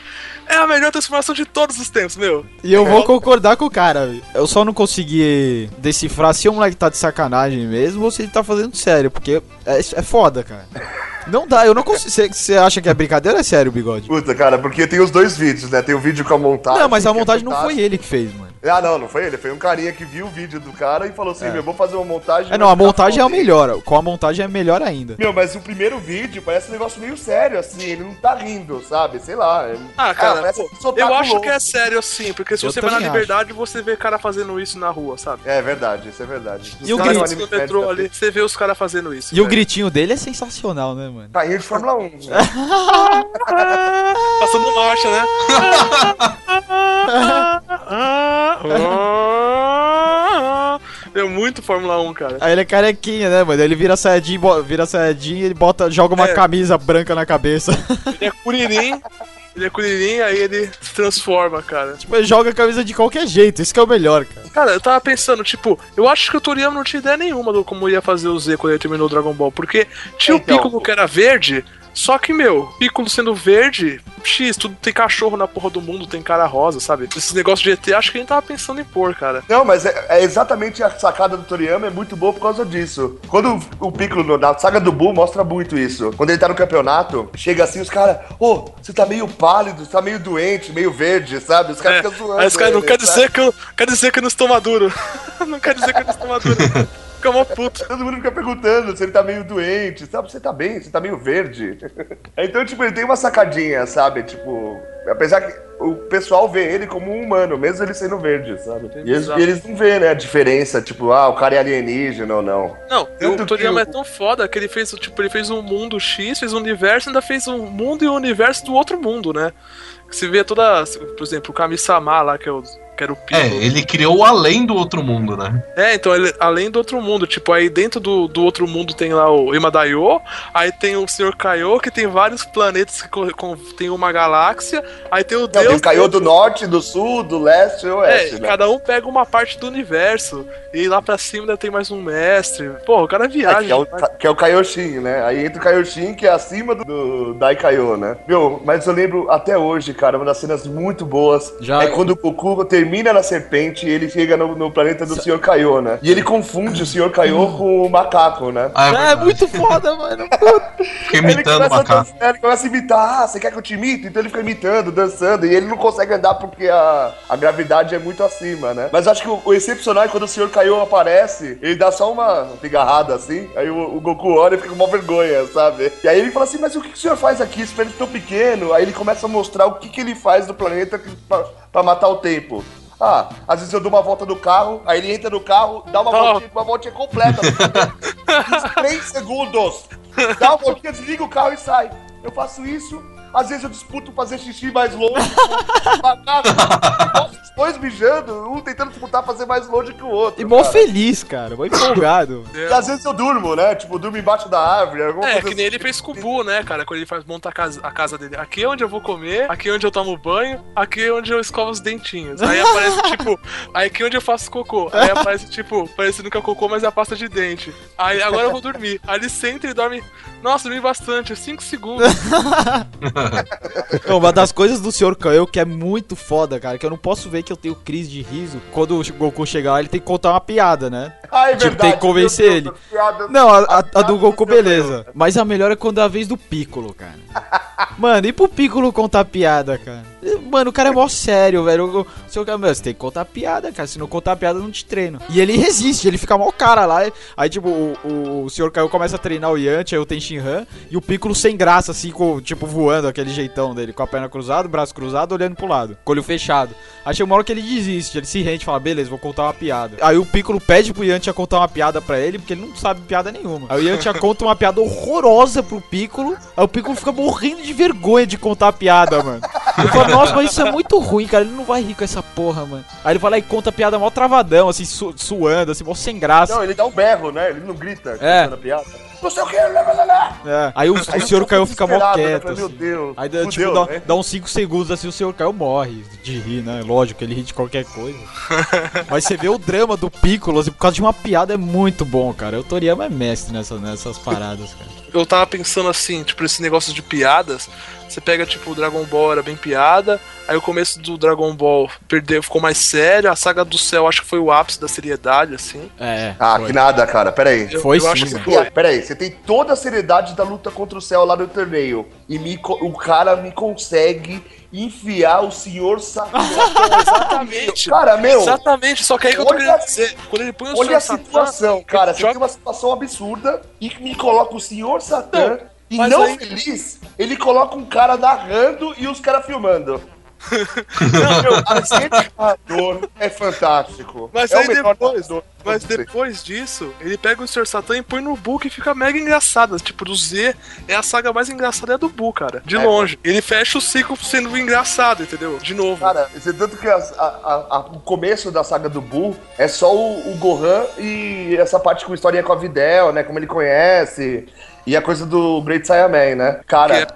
é a melhor transformação de todos os tempos, meu. E eu vou concordar com o cara. Eu só não consegui decifrar se o moleque tá de sacanagem mesmo ou se ele tá fazendo sério, porque é, é foda, cara. Não dá, eu não consigo. Você acha que é brincadeira ou é sério, bigode? Puta, cara, porque tem os dois vídeos, né? Tem o vídeo com a montagem. Não, mas a é montagem não fantástico. foi ele que fez, mano. Ah, não, não foi ele. Foi um carinha que viu o vídeo do cara e falou assim: É. meu, vou fazer uma montagem. É, não, a montagem é o foda." melhor. Com a montagem é melhor ainda. Meu, mas o primeiro vídeo parece um negócio meio sério, assim. Ele não tá rindo, sabe? Sei lá. é- Ah, cara, parece pô, tá eu acho louco. que é sério assim, porque se Eu você vai na liberdade, você vê cara fazendo isso na rua, sabe? É verdade, isso é verdade. E o Os grito? entrou sério, ali, você vê os caras fazendo isso. E o velho. gritinho dele é sensacional, né, mano? Carrinho de Fórmula 1. né? Passando marcha, né? É muito Fórmula 1, cara. Aí ele é carequinha, né, mano? Ele vira Saiyajin, vira Saiyajin ele bota, joga uma É. camisa branca na cabeça. Ele é Kuririn, ele é Kuririn, aí ele se transforma, cara. tipo, ele joga a camisa de qualquer jeito, isso que é o melhor, cara. Cara, eu tava pensando, tipo, eu acho que o Toriyama não tinha ideia nenhuma do como ia fazer o Z quando ele terminou o Dragon Ball, porque tinha Então. o Piccolo que era verde, só que, meu, Piccolo sendo verde, X, tudo tem cachorro na porra do mundo, tem cara rosa, sabe? Esses negócios de ET, acho que a gente tava pensando em pôr, cara. Não, mas é, é exatamente a sacada do Toriyama é muito boa por causa disso. Quando o, Piccolo, na saga do Buu, mostra muito isso. Quando ele tá no campeonato, chega assim, os caras, ô, você tá meio pálido, você tá meio doente, meio verde, sabe? Os caras É, ficam zoando. aí os caras não ele, quer sabe? dizer que eu, quer dizer que eu não estou maduro. não quer dizer que eu não estou maduro. Fica mó puto. Todo mundo fica perguntando se ele tá meio doente, sabe? Você tá bem, você tá meio verde. então, tipo, ele tem uma sacadinha, sabe? Tipo, apesar que o pessoal vê ele como um humano, mesmo ele sendo verde, sabe? E eles, e eles não vê, né, a diferença, tipo, ah, o cara é alienígena ou não. Não, Tanto o Toriyama que é tão foda que ele fez, tipo, ele fez um mundo X, fez um universo, ainda fez um mundo e um universo do outro mundo, né? Que se vê toda, por exemplo, o Kami-sama lá, que, é o, que era o É, Piccolo. ele criou além do outro mundo, né? É, então, ele, além do outro mundo, tipo, aí dentro do, do outro mundo tem lá o Imadaio, aí tem o Sr. Kaiô, que tem vários planetas que tem uma galáxia, aí tem o Não, Deus... tem o Caiô do norte, do sul, do leste e É, oeste, né? cada um pega uma parte do universo, e lá pra cima ainda tem mais um mestre. Pô, o cara É, viaja. que, é o, que é o Kaioshin, né? Aí entra o Kaioshin, que é acima do, do Dai Kaiô, né? Meu, mas eu lembro até hoje, cara, uma das cenas muito boas Já- é quando o Goku termina na serpente e ele chega no, no planeta do Sr. Kaiô, né? E ele confunde o Sr. Kaiô com o macaco, né? Ah, É, verdade. muito foda, mano. Ele imitando o macaco. dançar, ele começa a imitar, ah, você quer que eu te imite? Então ele fica imitando pulando, dançando, e ele não consegue andar porque a, a gravidade é muito acima, né? Mas acho que o, o excepcional é quando o Sr. Kaiô aparece, ele dá só uma pigarrada assim, aí o, o Goku olha e fica com uma vergonha, sabe? E aí ele fala assim, mas o que, o senhor faz aqui? Esse planeta é tão pequeno. Aí ele começa a mostrar o que, que ele faz no planeta pra matar o tempo. Ah, às vezes eu dou uma volta no carro, aí ele entra no carro, dá uma Oh. voltinha, uma voltinha completa. Em 3 segundos. Dá uma voltinha, desliga o carro e sai. Eu faço isso, às vezes eu disputo fazer xixi mais longe. Os dois mijando, um tentando disputar fazer mais longe que o outro. E mó cara. feliz, cara, mó empolgado. E às vezes eu durmo, né? Tipo, durmo embaixo da árvore. É, que nem assim. ele fez com o Bu, né, cara? Quando ele faz monta a casa, a casa dele. Aqui é onde eu vou comer, aqui é onde eu tomo banho, aqui é onde eu escovo os dentinhos. Aí aparece, tipo, aí aqui é onde eu faço cocô. Aí aparece, tipo, parecendo que é cocô, mas é a pasta de dente. Aí agora eu vou dormir. Aí ele senta e dorme. Nossa, dormi bastante, 5 segundos. Não, uma das coisas do Sr. Kaiô que é muito foda, cara, que eu não posso ver que eu tenho crise de riso. Quando o Goku chegar lá, ele tem que contar uma piada, né? Ah, é Tipo, verdade. tem que convencer meu ele. Deus, piada- Não, a, a- a do Goku, beleza. Mas a melhor é quando é a vez do Piccolo, cara. Mano, e pro Piccolo contar piada, cara? Mano, o cara é mó sério, velho. O seu cara, meu, você tem que contar piada, cara. Se não contar piada, eu não te treino. E ele resiste, ele fica mó cara lá. Aí, tipo, o, o, o Sr. Kaiô começa a treinar o Yanti, aí o Tenshinhan. E o Piccolo sem graça, assim, com, tipo, voando, aquele jeitão dele, com a perna cruzada, o braço cruzado, olhando pro lado, com o olho fechado. Aí chega uma hora que ele desiste, ele se rende e fala, beleza, vou contar uma piada. Aí o Piccolo pede pro Yantia contar uma piada pra ele, porque ele não sabe piada nenhuma. Aí o Yantia conta uma piada horrorosa pro Piccolo, aí o Piccolo fica morrendo de vergonha de contar a piada, mano. Ele fala, nossa, mas isso é muito ruim, cara, ele não vai rir com essa porra, mano. Aí ele vai lá e conta a piada mó travadão, assim, su- suando, assim, mó sem graça. Não, ele dá um berro, né? Ele não grita É. contando a piada. Não sei o que, lá, lá, lá. É. Aí o, Aí o senhor Caio fica mó né? quieto, Fala, Meu assim. Deus. Aí tipo, dá, né? dá uns 5 segundos assim, o senhor Caio morre de rir, né? Lógico, ele ri de qualquer coisa. Mas você vê o drama do Piccolo, assim, por causa de uma piada, é muito bom, cara. O Toriyama é mestre nessa, nessas paradas, cara. Eu tava pensando assim, tipo, esse negócio de piadas. Você pega, tipo, o Dragon Ball era bem piada. Aí o começo do Dragon Ball perdeu, ficou mais sério. A saga do céu acho que foi o ápice da seriedade, assim. É, Ah, foi. que nada, cara. Pera aí. Eu, Foi eu sim, acho foi. Pera aí, você tem toda a seriedade da luta contra o céu lá no torneio. E me o cara me consegue enfiar o senhor Satã. Exatamente. cara, meu, Exatamente, só que aí que eu tô querendo dizer. Quando ele põe o olha a Senhor Satã, situação, cara. Você joga- tem uma situação absurda e me coloca o senhor Satã. Não, E mas não aí- feliz, ele coloca um cara narrando e os caras filmando. não, meu, narrador é fantástico. Mas é aí depois-. Mas depois disso, ele pega o Sr. Satan e põe no Buu que fica mega engraçado. Tipo, do Z é a saga mais engraçada é do Buu, cara. De É. longe. Ele fecha o ciclo sendo engraçado, entendeu? De novo. Cara, tanto que a- a- a- o começo da saga do Buu é só o, o Gohan e essa parte com historinha com a Videl, né? Como ele conhece. E a coisa do Great Saiyaman, né? Cara, Que é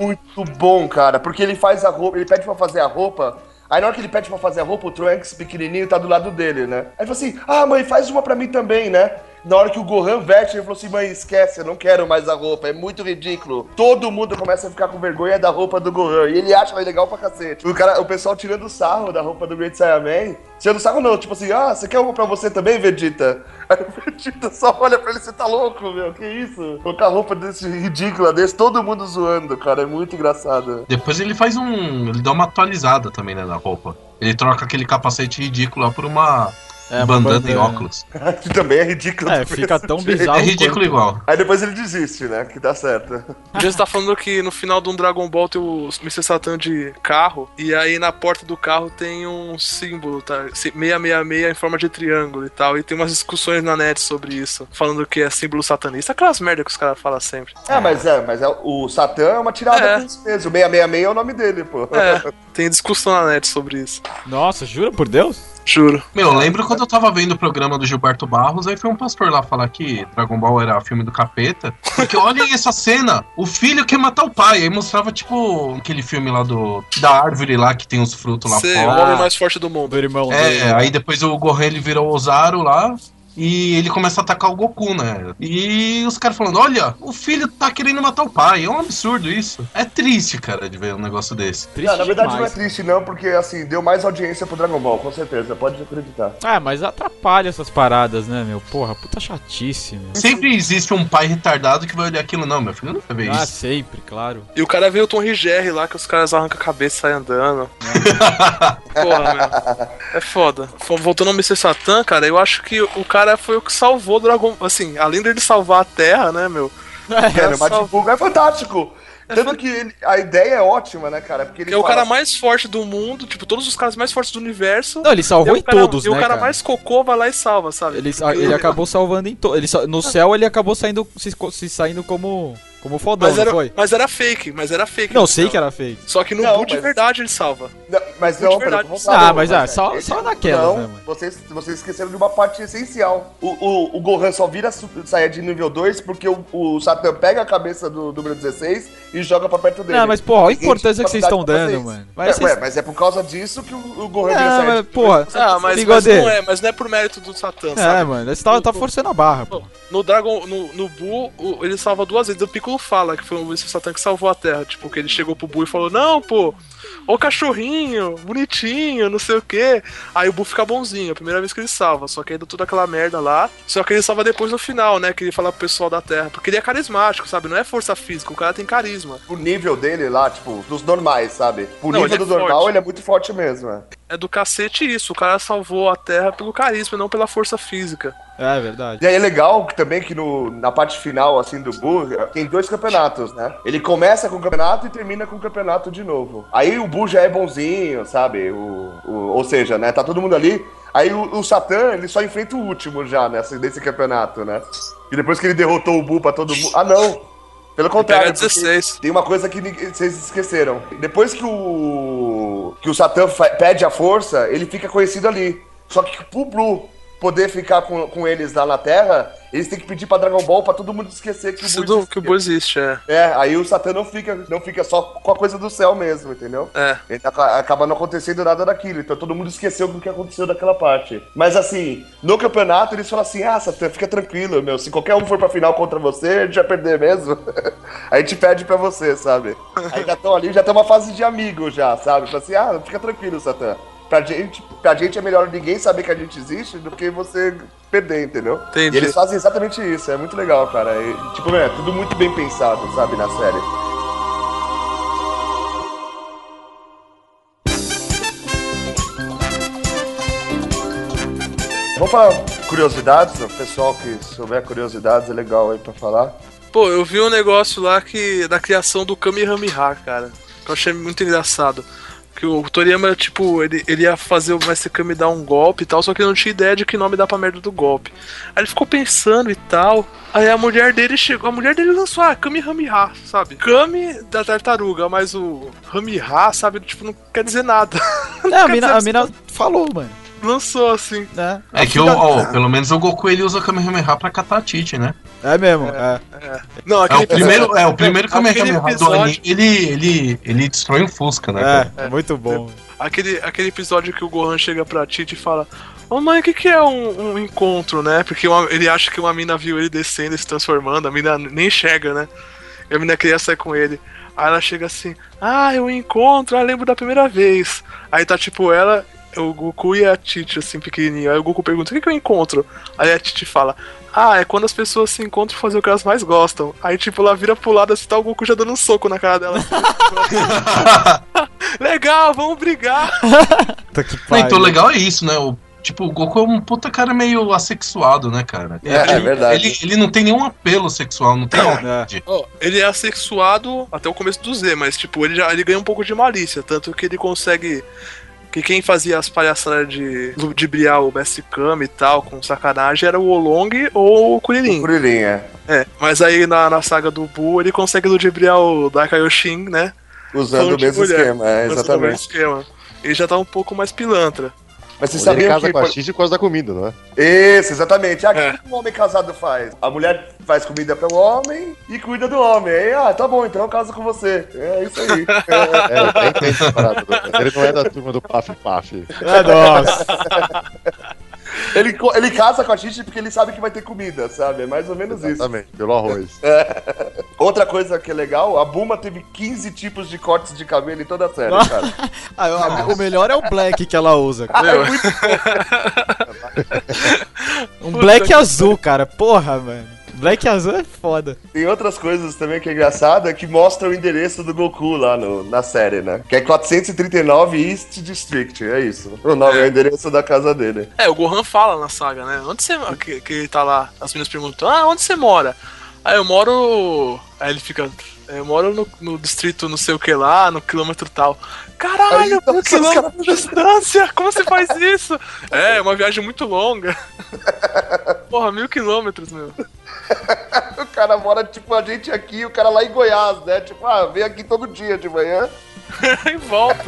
é muito bom, cara. Porque ele faz a roupa, ele pede pra fazer a roupa. Aí na hora que ele pede pra fazer a roupa, o Trunks pequenininho tá do lado dele, né? Aí ele fala assim: Ah, mãe, faz uma pra mim também, né? Na hora que o Gohan veste, ele falou assim: Mãe, esquece, eu não quero mais a roupa, é muito ridículo. Todo mundo começa a ficar com vergonha da roupa do Gohan. E ele acha legal pra cacete. O, cara, o pessoal tirando sarro da roupa do Great Saiyaman. Tirando sarro não, tipo assim: Ah, você quer uma pra você também, Vegeta? Aí o Vegeta só olha pra ele: Você tá louco, meu? Que isso? Colocar roupa desse ridícula desse, todo mundo zoando, cara. É muito engraçado. Depois ele faz um. Ele dá uma atualizada também, né, na roupa. Ele troca aquele capacete ridículo lá por uma É, uma bandana, e bandana. óculos. que também é ridículo. É, fica tão bizarro. É ridículo igual. Aí depois ele desiste, né? Que dá certo. Você tá falando que no final de um Dragon Ball tem o Mr. Satan de carro, e aí na porta do carro tem um símbolo, tá? 666 em forma de triângulo e tal. E tem umas discussões na net sobre isso, falando que é símbolo satanista. Aquelas merda que os caras falam sempre. É, mas é, mas é, o Satã é uma tirada É. com isso mesmo. O 666 é o nome dele, pô. É, tem discussão na net sobre isso. Nossa, jura por Deus? Juro. Meu, eu lembro quando eu tava vendo o programa do Gilberto Barros, aí foi um pastor lá falar que Dragon Ball era filme do capeta. Porque olhem essa cena, o filho quer matar o pai. Aí mostrava, tipo, aquele filme lá do. Da árvore lá que tem os frutos lá Você é o fora. homem mais forte do mundo. Do irmão dele. É, aí depois o Gohan ele virou o Ozaru lá. E ele começa a atacar o Goku, né? E os caras falando: olha, o filho tá querendo matar o pai. É um absurdo isso. É triste, cara, de ver um negócio desse. Triste Não, na verdade demais. não é triste não, porque assim, deu mais audiência pro Dragon Ball, com certeza, pode acreditar. Ah, mas atrapalha essas paradas, né, meu? Porra, puta chatice, meu. Sempre existe um pai retardado que vai olhar aquilo, não, meu filho não vai ver Ah, isso. sempre, claro. E o cara veio o Tom Rigerri lá, que os caras arrancam a cabeça e saem andando. Porra, meu. É foda. Voltando ao Mr. Satan, cara, eu acho que o cara foi o que salvou o Dragon Assim, além dele salvar a Terra, né, meu? Cara, o só- Majin Buu é fantástico. Tanto que ele- a ideia é ótima, né, cara? Porque ele é o fala- cara mais forte do mundo, tipo, todos os caras mais fortes do universo. Não, ele salvou e em o cara, todos, e né, o cara, cara? mais cocô vai lá e salva, sabe? Ele, ele acabou salvando em todos. No céu ele acabou saindo se, se saindo como como fodão, mas, não era, foi? mas era fake, mas era fake. Não, sei que era fake. Só que no Não, Buu de mas- verdade ele salva. Não, mas De não, verdade. pelo contrário. Ah, mas ah, só- ele- só naquelas, não, né, mano? Vocês, vocês esqueceram de uma parte essencial. O, o, o Gohan só vira Super Saiyajin nível 2 porque o, o Satan pega a cabeça do número 16 e joga pra perto dele. Não, mas porra, olha a importância que vocês estão dando, fazer mano. Mas É, vocês- ué, mas é por causa disso que o, o Gohan vira Não, Saiyajin. mas, porra. Ah, mas, mas não é, mas não é por mérito do Satã, É, sabe? mano, você tá, tá forçando a barra, pô. No Dragon, no, no Buu, ele salva duas vezes. O Fala que foi o Mr. Satan que salvou a Terra. Tipo, que ele chegou pro Buu e falou: Não, pô, ô cachorrinho, bonitinho, não sei o quê. Aí o Buu fica bonzinho, a primeira vez que ele salva. Só que aí deu toda aquela merda lá. Só que ele salva depois no final, né? Que ele fala pro pessoal da Terra. Porque ele é carismático, sabe? Não é força física, o cara tem carisma. O nível dele lá, tipo, dos normais, sabe? O Não, nível é do normal, forte. ele é muito forte mesmo, é. É do cacete isso. O cara salvou a Terra pelo carisma, não pela força física. É verdade. E aí é legal também que no, na parte final, assim, do Buu, tem dois campeonatos, né? Ele começa com o campeonato e termina com o campeonato de novo. Aí o Buu já é bonzinho, sabe? O, o- ou seja, né? Tá todo mundo ali. Aí o, o Satã, ele só enfrenta o último já nessa, nesse campeonato, né? E depois que ele derrotou o Buu pra todo mundo... Ah, não! Pelo contrário. Pega 16. porque Tem uma coisa que vocês esqueceram. Depois que o que o Satã pede a força, ele fica conhecido ali. Só que pro Blue poder ficar com, com eles lá na Terra, eles têm que pedir pra Dragon Ball pra todo mundo esquecer que o Isso Buu que o Buu existe, é. É, aí o Satã não fica, não fica só com a coisa do céu mesmo, entendeu? É. Ele aca- acaba não acontecendo nada daquilo, então todo mundo esqueceu do que aconteceu daquela parte. Mas assim, no campeonato eles falam assim: ah, Satã, fica tranquilo, meu, se qualquer um for pra final contra você, a gente vai perder mesmo. a gente perde pra você, sabe? Aí já estão ali, já tem uma fase de amigo já, sabe? Fala assim: ah, fica tranquilo, Satã. Pra gente, pra gente é melhor ninguém saber que a gente existe do que você perder, entendeu? Entendi. E eles fazem exatamente isso, é muito legal, cara. E, tipo, é tudo muito bem pensado, sabe, na série. Vamos falar curiosidades, o pessoal que souber curiosidades é legal aí pra falar. Pô, eu vi um negócio lá que da criação do Kamehameha, cara. Que eu achei muito engraçado. Que o Toriyama, tipo, ele, ele ia fazer o Mestre Kami dar um golpe e tal, só que ele não tinha ideia de que nome dá pra merda do golpe. Aí ele ficou pensando e tal. Aí a mulher dele chegou, a mulher dele lançou, ah, Kamehameha, sabe? Kami da tartaruga, mas o Hamiha, sabe, tipo, não quer dizer nada. Não, a mina, a mina falou, mano. Lançou assim. Né? É que, o, ó, pelo menos o Goku ele usa o Kamehameha pra catar a Tite, né? É mesmo, é. Não, É aquele o primeiro, é, o primeiro Kamehameha do episódio- anime, ele, ele, ele destrói um Fusca, né? É, é muito bom. Aquele, aquele episódio que o Gohan chega pra Tite e fala: Ô mãe, o que, que é um, um encontro, né? Porque uma- ele acha que uma mina viu ele descendo e se transformando, a mina nem chega, né? E a mina queria sair com ele. Aí ela chega assim: Ah, é um encontro, ah, lembro da primeira vez. Aí tá tipo ela, o Goku e a Tite, assim, pequenininho. Aí o Goku pergunta: O que, que é um encontro? Aí a Tite fala: Ah, é quando as pessoas se encontram pra fazer o que elas mais gostam. Aí, tipo, ela vira pro lado assim, tá o Goku já dando um soco na cara dela. Legal, vamos brigar. Puta que pariu. então o legal é isso, né? O, tipo, o Goku é um puta cara meio assexuado, né, cara? É, é verdade. Ele, ele não tem nenhum apelo sexual, não tem vontade. Ó, ele é assexuado até o começo do Z, mas tipo, ele já ele ganha um pouco de malícia, tanto que ele consegue. Que quem fazia as palhaçadas de ludibriar o Mestre Kami e tal, com sacanagem, era o Olong ou o Kuririn. Kuririn, É, mas aí na, na saga do Buu ele consegue ludibriar o Daikaioshin, né? Usando o mesmo mulher. esquema, é, Mas no mesmo exatamente. esquema. Ele já tá um pouco mais pilantra. Mas você sabia casa que. com a Xixi por causa da comida, não é? Isso, exatamente. Ah, o É. que um homem casado faz? A mulher faz comida para o homem e cuida do homem. Aí, ah, tá bom, então eu caso com você. É isso aí. É, ele tem, tem essa parada. Ele não é da turma do Paf Paf. É nossa. Ele, ele casa com a gente porque ele sabe que vai ter comida, sabe? É mais ou menos isso. Exatamente, pelo arroz. Outra coisa que é legal, a Buma teve 15 tipos de cortes de cabelo em toda a série, cara. Ah, o- o melhor é o black que ela usa. cara. É muito Um black azul, cara. Porra, mano. Black azul é foda. Tem outras coisas também que é engraçada que mostram o endereço do Goku lá no, na série, né? Que é 439 East District, é isso. O nome é, o endereço da casa dele. É, o Gohan fala na saga, né? Onde você. Que, que ele tá lá, as meninas perguntam, ah, onde você mora? Aí eu moro. Aí ele fica. Eu moro no, no distrito não sei o que lá, no quilômetro tal. Caralho, nossa, quilômetros de distância! Como você faz isso? É, é uma viagem muito longa. Porra, mil quilômetros, meu. O cara mora, tipo, a gente aqui, o cara lá em Goiás, né? Tipo, ah, vem aqui todo dia de manhã. e volta.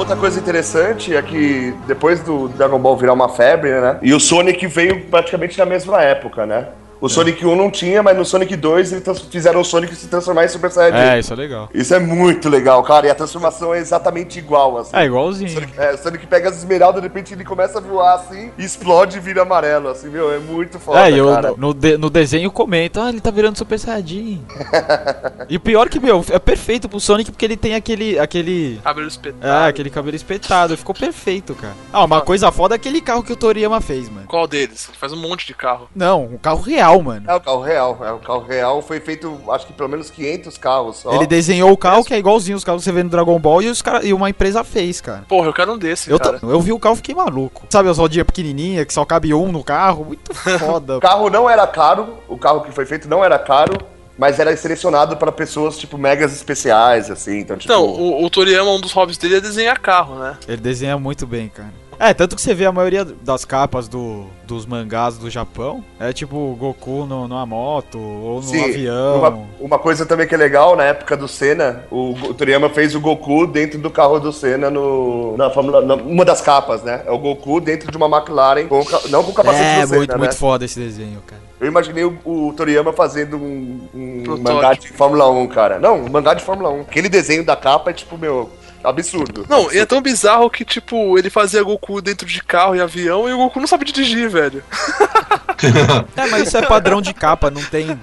Outra coisa interessante é que depois do Dragon Ball virar uma febre, né? E o Sonic veio praticamente na mesma época, né? O Sonic 1 não tinha, mas no Sonic 2 eles fizeram o Sonic se transformar em Super Saiyajin. É, isso é legal. Isso é muito legal, cara. E a transformação é exatamente igual, assim. É igualzinho. Sonic, é, o Sonic pega as esmeraldas, de repente ele começa a voar assim, explode e vira amarelo, assim, meu, é muito foda, É, eu, cara. no, de- no desenho comenta, ah, ele tá virando Super Saiyajin. e o pior que, meu, é perfeito pro Sonic porque ele tem aquele. aquele. Cabelo espetado. Ah, aquele cabelo espetado, ficou perfeito, cara. Ah, uma coisa foda é aquele carro que o Toriyama fez, mano. Qual deles? Ele faz um monte de carro. Não, um carro real, mano. É o carro real, é o carro real, foi feito, acho que pelo menos 500 carros só. Ele desenhou o carro que é igualzinho os carros que você vê no Dragon Ball e, os cara, e uma empresa fez, cara. Porra, eu quero um desse, Eu, cara. eu vi o carro e fiquei maluco. Sabe as rodinhas pequenininhas que só cabe um no carro? Muito foda. O carro não era caro, o carro que foi feito não era caro, mas era selecionado para pessoas, tipo, megas especiais, assim, então, tipo... Então, o, o Toriyama, um dos hobbies dele é desenhar carro, né? Ele desenha muito bem, cara. É, tanto que você vê a maioria das capas do, dos mangás do Japão. É tipo o Goku no, numa moto ou no Sim, avião. Uma, uma coisa também que é legal, na época do Senna, o, o Toriyama fez o Goku dentro do carro do Senna no, na Fórmula... Na, uma das capas, né? É o Goku dentro de uma McLaren, com, não com o capacete É, do Senna, muito, né? muito foda esse desenho, cara. Eu imaginei o, o Toriyama fazendo um, um mangá de Fórmula 1, cara. Não, um mangá de Fórmula 1. Aquele desenho da capa é tipo, meu, absurdo. Não, e é tão bizarro que, tipo, ele fazia Goku dentro de carro e avião e o Goku não sabe dirigir, velho. É, mas isso é padrão de capa, não tem.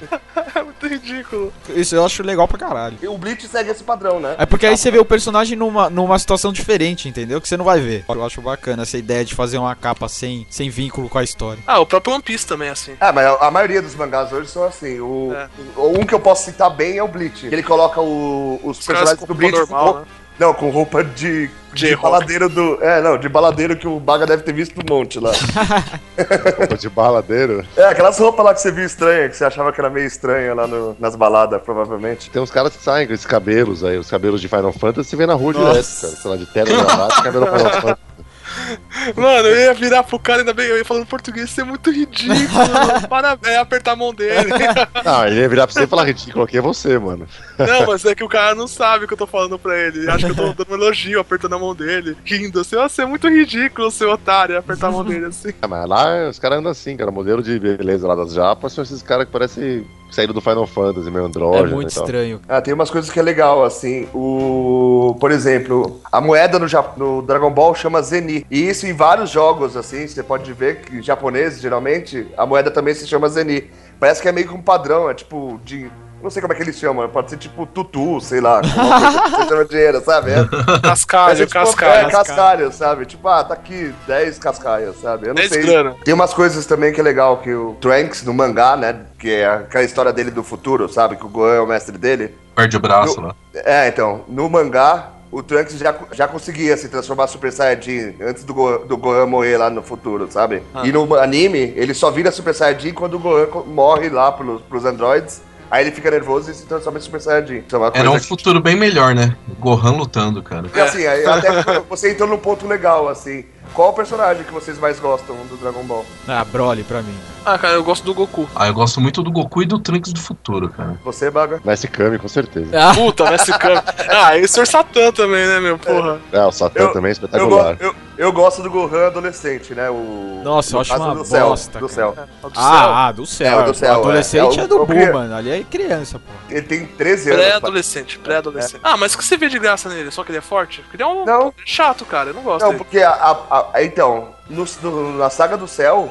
É muito ridículo. Isso eu acho legal pra caralho. E o Bleach segue esse padrão, né? É porque aí você vê o personagem numa, numa situação diferente, entendeu? Que você não vai ver. Eu acho bacana essa ideia de fazer uma capa sem, sem vínculo com a história. Ah, o próprio One Piece também, é assim. Ah, mas a, maioria dos mangás hoje são assim. O, É. o- um que eu posso citar bem é o Bleach. Ele coloca o- os Os personagens do Bleach normal, com, né? Não, com roupa de, de baladeiro do. É, não, de baladeiro que o Baga deve ter visto um monte lá. Roupa de baladeiro. é, aquelas roupas lá que você viu estranha, que você achava que era meio estranha lá no- nas baladas, provavelmente. Tem uns caras que saem com esses cabelos aí, os cabelos de Final Fantasy, você vê na rua Nossa. direto, cara. Sei lá, de terno e gravata, cabelo Final Fantasy. Mano, eu ia virar pro cara, ainda bem, eu ia falando português, isso é muito ridículo. Parabéns, é apertar a mão dele. Não, ele ia virar pra você e falar, ridículo, aqui é você, mano. Não, mas é que o cara não sabe o que eu tô falando pra ele. Acha que eu tô dando um elogio, apertando a mão dele, rindo assim, você é muito ridículo, seu otário, e apertar a mão dele assim. Ah, mas lá os caras andam assim, cara. O modelo de beleza lá das japas são esses caras que parecem saído do Final Fantasy, meio É andrógeno muito e tal. estranho. Ah, tem umas coisas que é legal, assim. O. Por exemplo, a moeda no, Ja- no Dragon Ball chama Zeni. E isso em vários jogos, assim, você pode ver que japonês, geralmente, a moeda também se chama Zeni. Parece que é meio que um padrão, é tipo de. Não sei como é que eles chamam, pode ser tipo tutu, sei lá. Você chama dinheiro, sabe? É, é, Cascalho, tipo, cascalho. É, cascalho, sabe? Tipo, ah, tá aqui 10 cascalhos, sabe? Eu não 10 sei. grana. Tem umas coisas também que é legal, que o Trunks, no mangá, né? Que é aquela história dele do futuro, sabe? Que o Gohan é o mestre dele. Perde o braço Eu- lá. É, então, no mangá, o Trunks já, já conseguia se transformar Super Saiyajin antes do, Go, do Gohan morrer lá no futuro, sabe? E no anime, ele só vira Super Saiyajin quando o Gohan morre lá pros, pros androids. Aí ele fica nervoso e se transforma em Super Saiyajin. Uma Era um que- futuro bem melhor, né? Gohan lutando, cara. E assim, até você entrou num ponto legal, assim. Qual o personagem que vocês mais gostam do Dragon Ball? Ah, Broly pra mim. Ah, cara, eu gosto do Goku. Ah, eu gosto muito do Goku e do Trunks do futuro, cara. Você, Baga? Messi Kami, com certeza. Puta, Messi Kami. Ah, e o Sr. Satã também, né, meu? Porra. É, o Satã Eu- também é Eu, espetacular. go- eu, Eu gosto do Gohan adolescente, né? O, Nossa, eu acho uma do céu, bosta, Do céu. É, o do céu. Ah, ah, do céu. É, o do céu, O adolescente é. é, É do eu Buu, mano. Ali é criança, pô. Ele tem 13 anos. Pré-adolescente, pré-adolescente. Ah, mas o que você vê de graça nele? Só que ele é forte? Porque ele é um Não. chato, cara. Eu não gosto Não, dele. porque a, a- a- então, no- no- na saga do céu,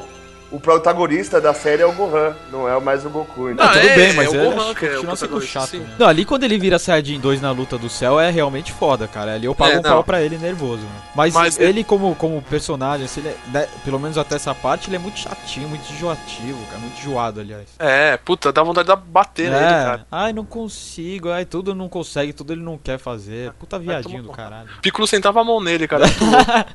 o protagonista da série é o Gohan, não é mais o Goku. Então. Ah, tudo é, bem, mas é o ele Gohan que é o continua sendo chato. sim. né? Não, ali quando ele vira Saiyajin 2 na luta do céu é realmente foda, cara. Ali eu pago É, um não. pau pra ele nervoso. né? Mas, Mas ele, como, como personagem, assim, ele é- né, pelo menos até essa parte, ele é muito chatinho, muito enjoativo, cara. Muito enjoado, aliás. É, puta, dá vontade de bater nele, É, cara. ai, não consigo, ai, tudo não consegue, tudo ele não quer fazer. Puta viadinho do caralho. Piccolo sentava a mão nele, cara.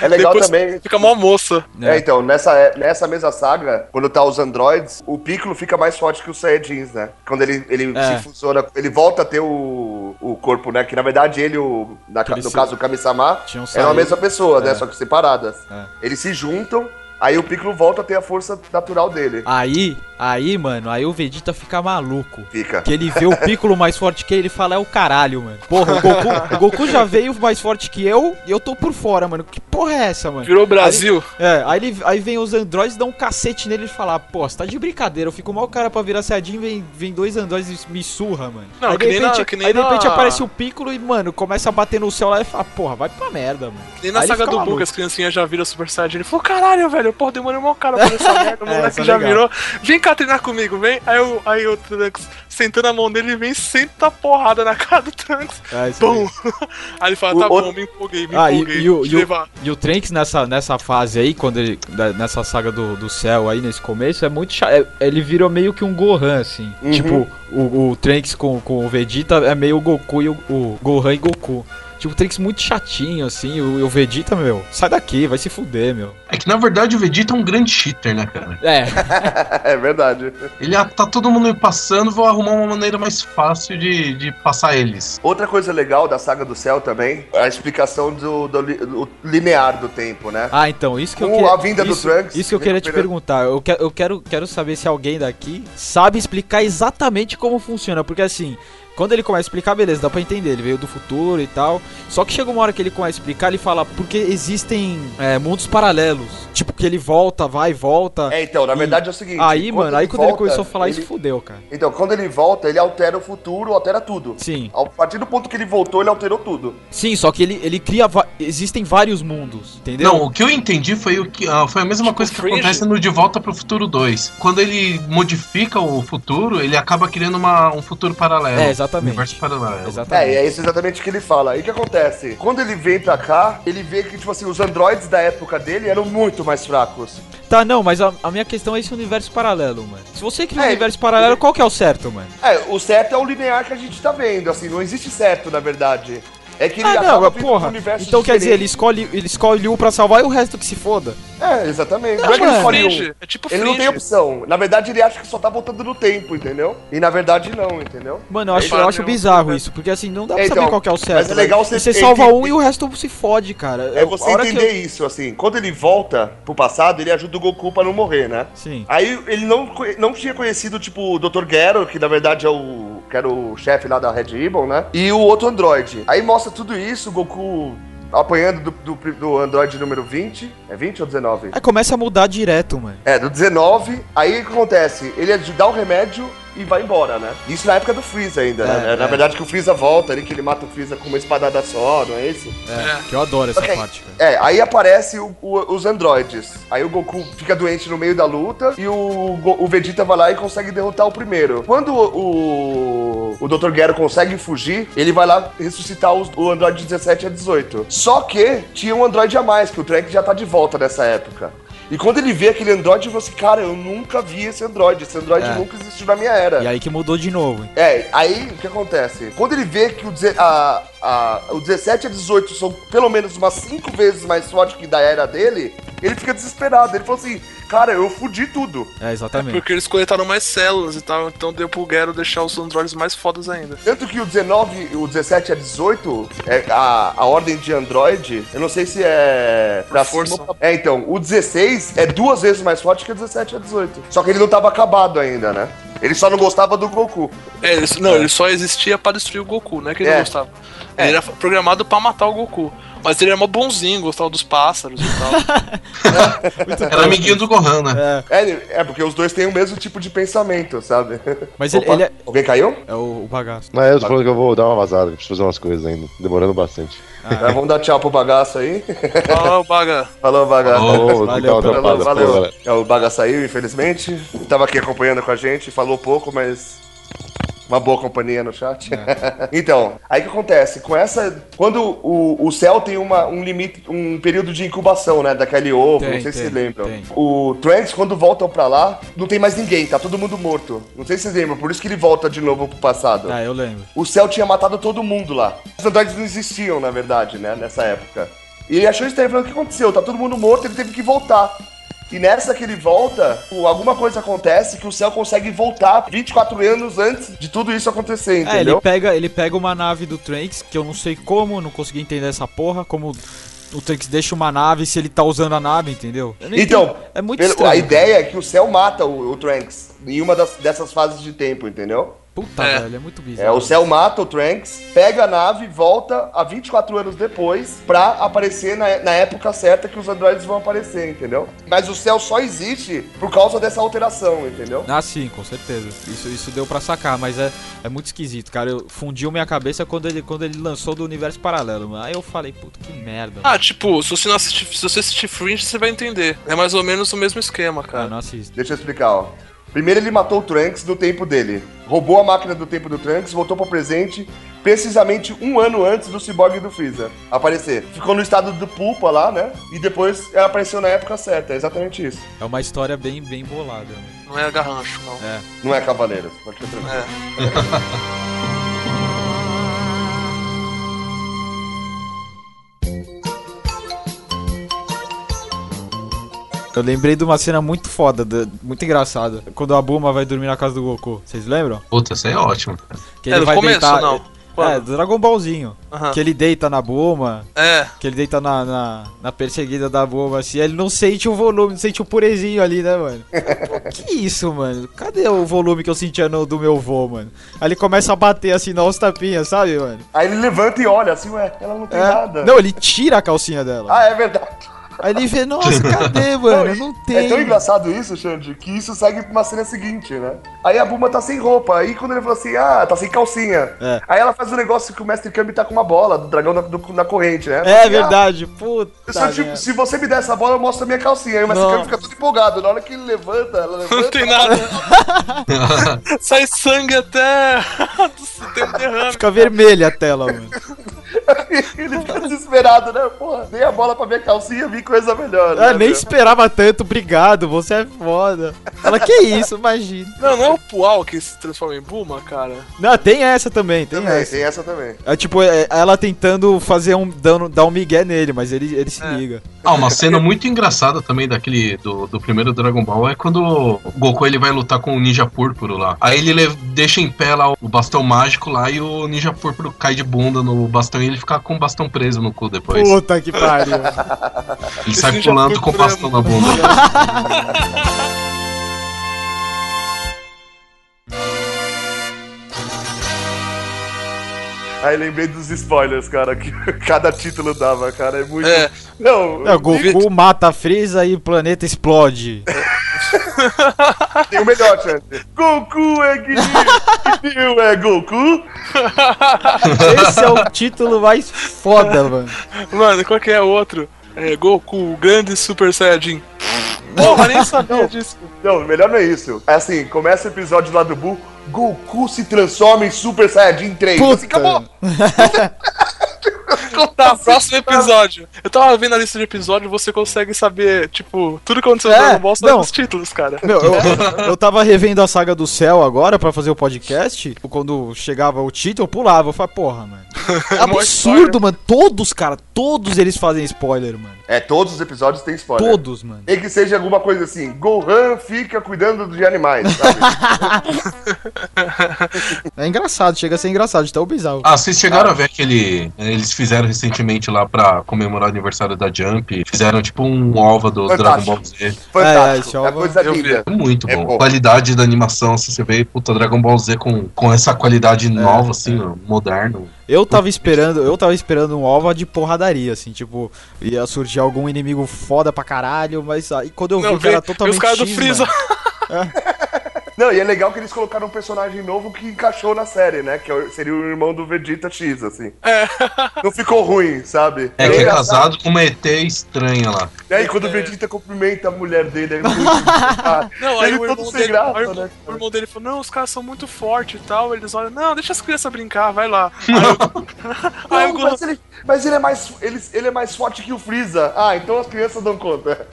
É legal Depois também. Fica mó moça. É, então, nessa, é- nessa mesma saga, quando tá os androids, o Piccolo fica mais forte que os Saiyajins, né? Quando ele, ele É. se fusiona, ele volta a ter o, o corpo, né? Que na verdade ele, o, na, no se- caso do Kami-sama, Tinham eram a mesma pessoa, né? É. Só que separadas. É. Eles se juntam, aí o Piccolo volta a ter a força natural dele. Aí, aí, mano, aí o Vegeta fica maluco. Fica. Que ele vê o Piccolo mais forte que ele e fala, é o caralho, mano. Porra, o Goku, o Goku já veio mais forte que eu e eu tô por fora, mano. Que porra é essa, mano? Virou Brasil. É, aí, ele, aí vem os androides, dão um cacete nele e fala, pô, você tá de brincadeira, eu fico mal cara pra virar Saiyajin, vem, vem dois androides e me surra, mano. Não, aí, que de nem repente, na- que nem aí de repente na- aparece o Piccolo e, mano, começa a bater no céu lá e fala, porra, vai pra merda, mano. Nem na Aí saga do. Buu, que as criancinhas já viram Super Saiyajin. Ele falou, caralho, velho, porra, demorei mó cara pra essa merda. O moleque é já legal. virou. Vem cá treinar comigo, vem. Aí, eu, aí o Trunks, sentando a mão dele, vem, senta a porrada na cara do Trunks. É, isso aí. Ele fala, O tá outro- bom, me empolguei, me Ah, e, empolguei. e o, te e, o, e o Trunks nessa, nessa fase aí, quando ele. Nessa saga do, do céu aí, nesse começo, é muito chato. é- ele virou meio que um Gohan, assim. Uhum. Tipo, o, o Trunks com, com o Vegeta é meio o Goku e o, o Gohan e Goku. Tipo, o Trunks muito chatinho, assim. O, e o Vegeta, meu, sai daqui, vai se fuder, meu. É que na verdade o Vegeta é um grande cheater, né, cara? É, é verdade. Ele ah, tá todo mundo me passando, vou arrumar uma maneira mais fácil de, de passar eles. Outra coisa legal da saga do céu também, é a explicação do, do do linear do tempo, né? Ah, então, isso que eu Com queria. a vinda do isso, Trunks, Isso que eu queria te perguntar. Eu, que, eu quero, quero saber se alguém daqui sabe explicar exatamente como funciona. Porque assim, quando ele começa a explicar, beleza, dá pra entender. Ele veio do futuro e tal. Só que chega uma hora que ele começa a explicar, ele fala porque existem é, mundos paralelos. Tipo, que ele volta, vai volta. É, então, na E verdade é o seguinte. aí, mano, aí quando ele volta, começou a falar ele- isso, fudeu, cara. Então, quando ele volta, ele altera o futuro, altera tudo. Sim. A partir do ponto que ele voltou, ele alterou tudo. Sim, só que ele, ele cria. va- Existem vários mundos, entendeu? Não, o que eu entendi foi o que ah, foi a mesma Tipo coisa que Fringe? acontece no De Volta pro Futuro 2. Quando ele modifica o futuro, ele acaba criando uma, um futuro paralelo. É, exatamente. Um universo paralelo. Exatamente. É, e é isso exatamente o que ele fala. Aí o que acontece? Quando ele vem pra cá, ele vê que, tipo assim, os androides da época dele eram muito mais fracos. Tá, não, mas a, a minha questão é esse universo paralelo, mano. Se você cria um É, universo paralelo, qual que é o certo, mano? É, o certo é o linear que a gente tá vendo, assim, não existe certo, na verdade. É que ele Ah, não, porra. um universo Então quer dizer, ele diferente. escolhe, ele escolhe um pra salvar e o resto que se foda. É, exatamente. Não, Não, é que ele escolhe um. Fringe. É tipo Ele não tem Fringe. opção. Na verdade, ele acha que só tá voltando no tempo, entendeu? E na verdade, não, entendeu? Mano, eu acho, eu acho bizarro lugar. isso, porque assim, não dá pra É, saber então, qual que é o certo. mas é legal você- você ele salva um e o resto se fode, cara. É você entender eu- isso, assim. Quando ele volta pro passado, ele ajuda o Goku pra não morrer, né? Sim. Aí ele não, não tinha conhecido, tipo, o Dr. Gero, que na verdade é o. que era o chefe lá da Red Ribbon, né? E o outro androide. Aí mostra tudo isso, o Goku apanhando do, do, do androide número 20. É 20 ou 19? Aí começa a mudar direto, mano. É, do 19. Aí o que acontece? Ele dá o remédio e vai embora, né? Isso na época do Freeza ainda, né? É, Na é. verdade que o Freeza volta ali, que ele mata o Freeza com uma espadada só, não é isso? É, que eu adoro essa Ok. parte, cara. É, aí aparece o- o- os androides. Aí o Goku fica doente no meio da luta e o, o Vegeta vai lá e consegue derrotar o primeiro. Quando o, o Dr. Gero consegue fugir, ele vai lá ressuscitar os- o androide de 17 a 18. Só que tinha um androide a mais, que o Trek já tá de volta nessa época. E quando ele vê aquele androide, ele falou assim, cara, eu nunca vi esse androide. Esse androide É. nunca existiu na minha era. E aí que mudou de novo. hein? É, aí o que acontece? Quando ele vê que o, a, a, o 17 a 18 são pelo menos umas 5 vezes mais fortes que da era dele, ele fica desesperado. Ele falou assim: cara, eu fudi tudo. É, exatamente. Porque eles coletaram mais células e tal, então deu pro Gero deixar os androides mais fodas ainda. Tanto que o 19, o 17 a 18, é a, a ordem de Android, eu não sei se é pra cima força. pra- É, então, o 16 é duas vezes mais forte que o 17 a 18. Só que ele não tava acabado ainda, né? Ele só não gostava do Goku. É, ele, não, ele só existia pra destruir o Goku, não é que ele É. não gostava. Ele era programado pra matar o Goku. Mas ele era mó bonzinho, gostava dos pássaros e tal. Era amiguinho do Gohan, né? É, É, é porque os dois têm o mesmo tipo de pensamento, sabe? Mas ele- Opa, ele é- Alguém caiu? é o, o bagaço. Mas eu tô falando que eu vou dar uma vazada, preciso fazer umas coisas ainda, demorando bastante. Tá, vamos dar tchau pro bagaço aí. Fala, o Baga. Falou, bagaço. Falou. Valeu, então, valeu, pô. É, o Baga saiu, infelizmente. Tava aqui acompanhando com a gente, falou pouco, mas. Uma boa companhia no chat. então, aí que acontece? Com essa. Quando o, o céu tem uma, um limite, um período de incubação, né? Daquele ovo, Tem, não sei se tem, vocês lembram. tem. O Trunks, quando voltam pra lá, não tem mais ninguém, tá todo mundo morto. Não sei se vocês lembram, por isso que ele volta de novo pro passado. Ah, eu lembro. O céu tinha matado todo mundo lá. Os androides não existiam, na verdade, né? Nessa época. E ele achou estranho, falando, o que aconteceu? Tá todo mundo morto, ele teve que voltar. E nessa que ele volta, alguma coisa acontece que o céu consegue voltar 24 anos antes de tudo isso acontecer, É, ele entendeu? pega, ele pega uma nave do Trunks, que eu não sei como, não consegui entender essa porra, como o Trunks deixa uma nave se ele tá usando a nave, entendeu? Então, entendo. é muito pelo- estranho. a ideia é que o céu mata o, o Trunks em uma das- dessas fases de tempo, entendeu? Puta, É. velho, é muito É, bizarro. o céu mata o Trunks, pega a nave, volta a 24 anos depois pra aparecer na, na época certa que os androides vão aparecer, entendeu? Mas o céu só existe por causa dessa alteração, entendeu? Ah, sim, com certeza. Isso, isso deu pra sacar, mas é, é muito esquisito, cara. Eu fundiu minha cabeça quando ele, quando ele lançou do universo paralelo. mano. Aí eu falei, puta, que merda. Ah, tipo, se você, não assistir, se você assistir Fringe, você vai entender. É mais ou menos o mesmo esquema, Ah, cara. não assisto. Deixa eu explicar, ó. Primeiro ele matou o Trunks no tempo dele. Roubou a máquina do tempo do Trunks, voltou pro presente, precisamente um ano antes do Cyborg e do Freeza aparecer. Ficou no estado do pulpa lá, né? E depois ela apareceu na época certa. É exatamente isso. É uma história bem, bem bolada. né? Não é garrancho, não. É. Não é Cavaleiros. Pode ficar tranquilo. É. Eu lembrei de uma cena muito foda, de- muito engraçada. Quando a Bulma vai dormir na casa do Goku. Vocês lembram? Puta, isso aí é ótimo. Que É, no começo, não? É, Quando? do Dragon Ballzinho. Aham. Que ele deita na Bulma. É. Que ele deita na, na, na perseguida da Bulma, assim. Ele não sente o volume, não sente o purezinho ali, né, mano? Pô, que isso, mano? Cadê o volume que eu sentia no, do meu vô, mano? Aí ele começa a bater assim, dar uns tapinhas, sabe, mano? Aí ele levanta e olha assim, ué, ela não tem É. nada. Não, ele tira a calcinha dela. Ah, é verdade. Aí ele vê, nossa, cadê, mano? Não É tão engraçado isso, Xande, que isso segue pra uma cena seguinte, né? Aí a Buma tá sem roupa, aí quando ele falou assim, ah, tá sem calcinha. É. Aí ela faz um negócio que o Mestre Kami tá com uma bola do dragão na, do- na corrente, né? É verdade, puta. ah, se, eu, tipo, merda. se você me der essa bola, eu mostro a minha calcinha. Aí o Mestre. Kami fica todo empolgado. Na hora que ele levanta, ela levanta. Não tem nada. Sai sangue até. tem um derrame. Fica vermelha a tela, mano. ele fica desesperado, né? Porra, dei a bola pra minha calcinha, vi coisa melhor. Ah, né, nem meu? esperava tanto, obrigado, você é foda. Ela, que isso, imagina. Não, não é o Pual que se transforma em Buma, cara. Não, tem essa também, tem Também, essa. tem essa também. É tipo, é, ela tentando fazer um. Dando, dar um migué nele, mas ele, ele se É. liga. Ah, uma cena muito engraçada também daquele do, do primeiro Dragon Ball é quando o Goku ele vai lutar com o Ninja Púrpuro lá. Aí ele le- deixa em pé lá o bastão mágico lá e o Ninja Púrpuro cai de bunda no bastão e ele fica com o bastão preso no cu depois. Puta que pariu. Ele sai pulando com o bastão na bunda. Aí lembrei dos spoilers, cara, que cada título dava, cara. É muito. É. Não, É, Goku mata a Freeza e o planeta explode. tem o melhor, Xande. Goku é Guinil, é Goku. Esse é o título mais foda, mano. Mano, qual que é o outro? É Goku, o grande Super Saiyajin. Porra, nem sabia disso. Não, o melhor não é isso. É assim, começa o episódio lá do Buu, Goku se transforma em Super Saiyajin 3. Assim, acabou. Tá, próximo episódio. Eu tava vendo a lista de episódios, você consegue saber, tipo, tudo que aconteceu no É, Dragon Ball só nos títulos, cara. Meu, eu, eu tava revendo a saga do céu agora pra fazer o podcast. Quando chegava o título, eu pulava. Eu falei, porra, mano. É absurdo, mano. Todos, cara, todos eles fazem spoiler, mano. É, todos os episódios têm spoiler. Todos, mano. Nem que seja alguma coisa assim, Gohan fica cuidando de animais, sabe? É engraçado, chega a ser engraçado, de tão bizarro. Ah, vocês chegaram a ver aquele. Eles fizeram recentemente lá pra comemorar o aniversário da Jump. Fizeram tipo um OVA do Fantástico. Dragon Ball Z. É, é, Fantástico. esse É, OVA coisa eu vi. linda. É muito É bom. bom. Qualidade da animação, assim, você vê, puta, Dragon Ball Z com, com essa qualidade nova, assim, moderno. Eu tava esperando, eu tava esperando um OVA de porradaria, assim, tipo, ia surgir algum inimigo foda pra caralho, mas aí quando eu vi Não, que era totalmente os caras do Freeza. mano. Não, e é legal que eles colocaram um personagem novo que encaixou na série, né? Que é seria o irmão do Vegeta X, assim. É. Não ficou ruim, sabe? É que é casado com uma ET estranha lá. E aí, quando o Vegeta cumprimenta a mulher dele, é ah, Não, aí ele o todo irmão, sem dele, graça, aí o- né? o irmão dele falou, não, os caras são muito fortes e tal. Eles olham, não, deixa as crianças brincar, vai lá. Aí, eu- aí Não, mas ele, mas ele é mais. Ele, ele é mais forte que o Freeza. Ah, então as crianças dão conta.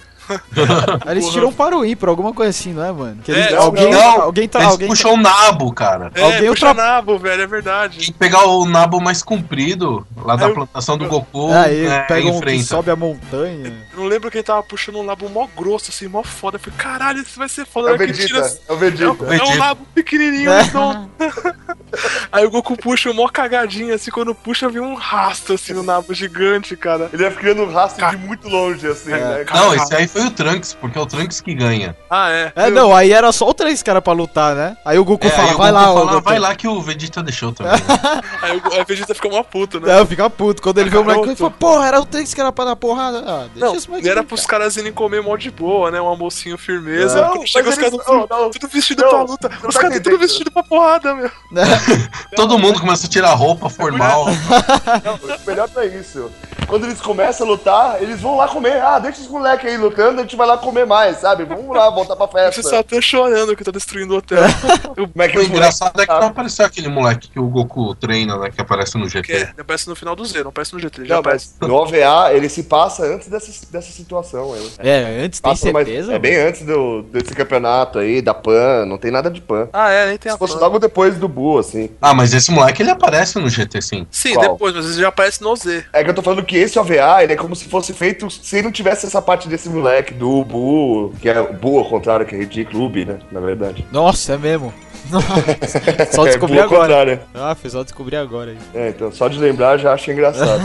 Aí eles tiram para o ímpar, alguma coisa assim, não é, mano? Que eles- É, alguém, não, alguém tá, Eles alguém puxam o nabo, cara. é, alguém puxa ultra- nabo, velho, é verdade. Tem que pegar o nabo mais comprido, lá da eu- plantação do Goku, É, aí é, pega um que sobe a montanha. Eu não lembro quem tava puxando um nabo mó grosso, assim, mó foda. Eu falei, caralho, isso vai ser foda. É o que tira Vegeta. É o É Vegeta. um, é um nabo pequenininho, É. então. Aí o Goku puxa uma cagadinha, assim, quando puxa, vem um rastro, assim, no nabo gigante, cara. Ele vai criando um rastro Ca- de muito longe, assim, né? Não, esse aí foi o Trunks, porque é o Trunks que ganha. Ah, é. É, não, aí era só o três caras pra lutar, né? Aí o Goku É, fala, aí o vai Goku lá, fala, Goku. vai lá que o Vegeta deixou também. né? Aí o, aí o Vegeta fica uma puta, né? É, fica puto. Quando ele vê o moleque, ele fala, porra, era o três que era pra dar porrada. Ah, deixa Não, esse moleque era pros caras irem comer mó de boa, né? Um almocinho firmeza. Não, Quando chega os caras eles- tudo, não, não. tudo vestido Não, pra luta. não Os tá caras tudo vestido pra porrada, meu. Todo mundo começa a tirar roupa formal. Não, o melhor não é isso. Quando eles começam a lutar, eles vão lá comer. Ah, deixa os moleques aí lutando, a gente vai lá comer mais, sabe? Vamos lá, voltar pra Você festa. só tá chorando que tá destruindo o hotel. Como é que O os moleques... engraçado é que não apareceu aquele moleque que o Goku treina, né? Que aparece no GT. é, ele aparece no final do Z, não aparece no GT. Ele já Não, aparece. no OVA ele se passa antes dessa, dessa situação aí. É, antes tem Passa, mas certeza? é bem antes do, desse campeonato aí, da PAN, não tem nada de PAN. Ah, é, nem tem a Se fosse fã. logo depois do Bu, assim. Ah, mas esse moleque ele aparece no GT, sim. Sim, Qual? depois, mas ele já aparece no Z. É que eu tô falando que esse OVA, ele é como se fosse feito se não tivesse essa parte desse moleque, do Bu, que é Bu ao contrário, que é ridículo, Ubi, né? Na verdade. Nossa, é mesmo. Nossa, só é, descobri ao agora. Ah, fez só descobrir agora aí. É, então só de lembrar já achei engraçado.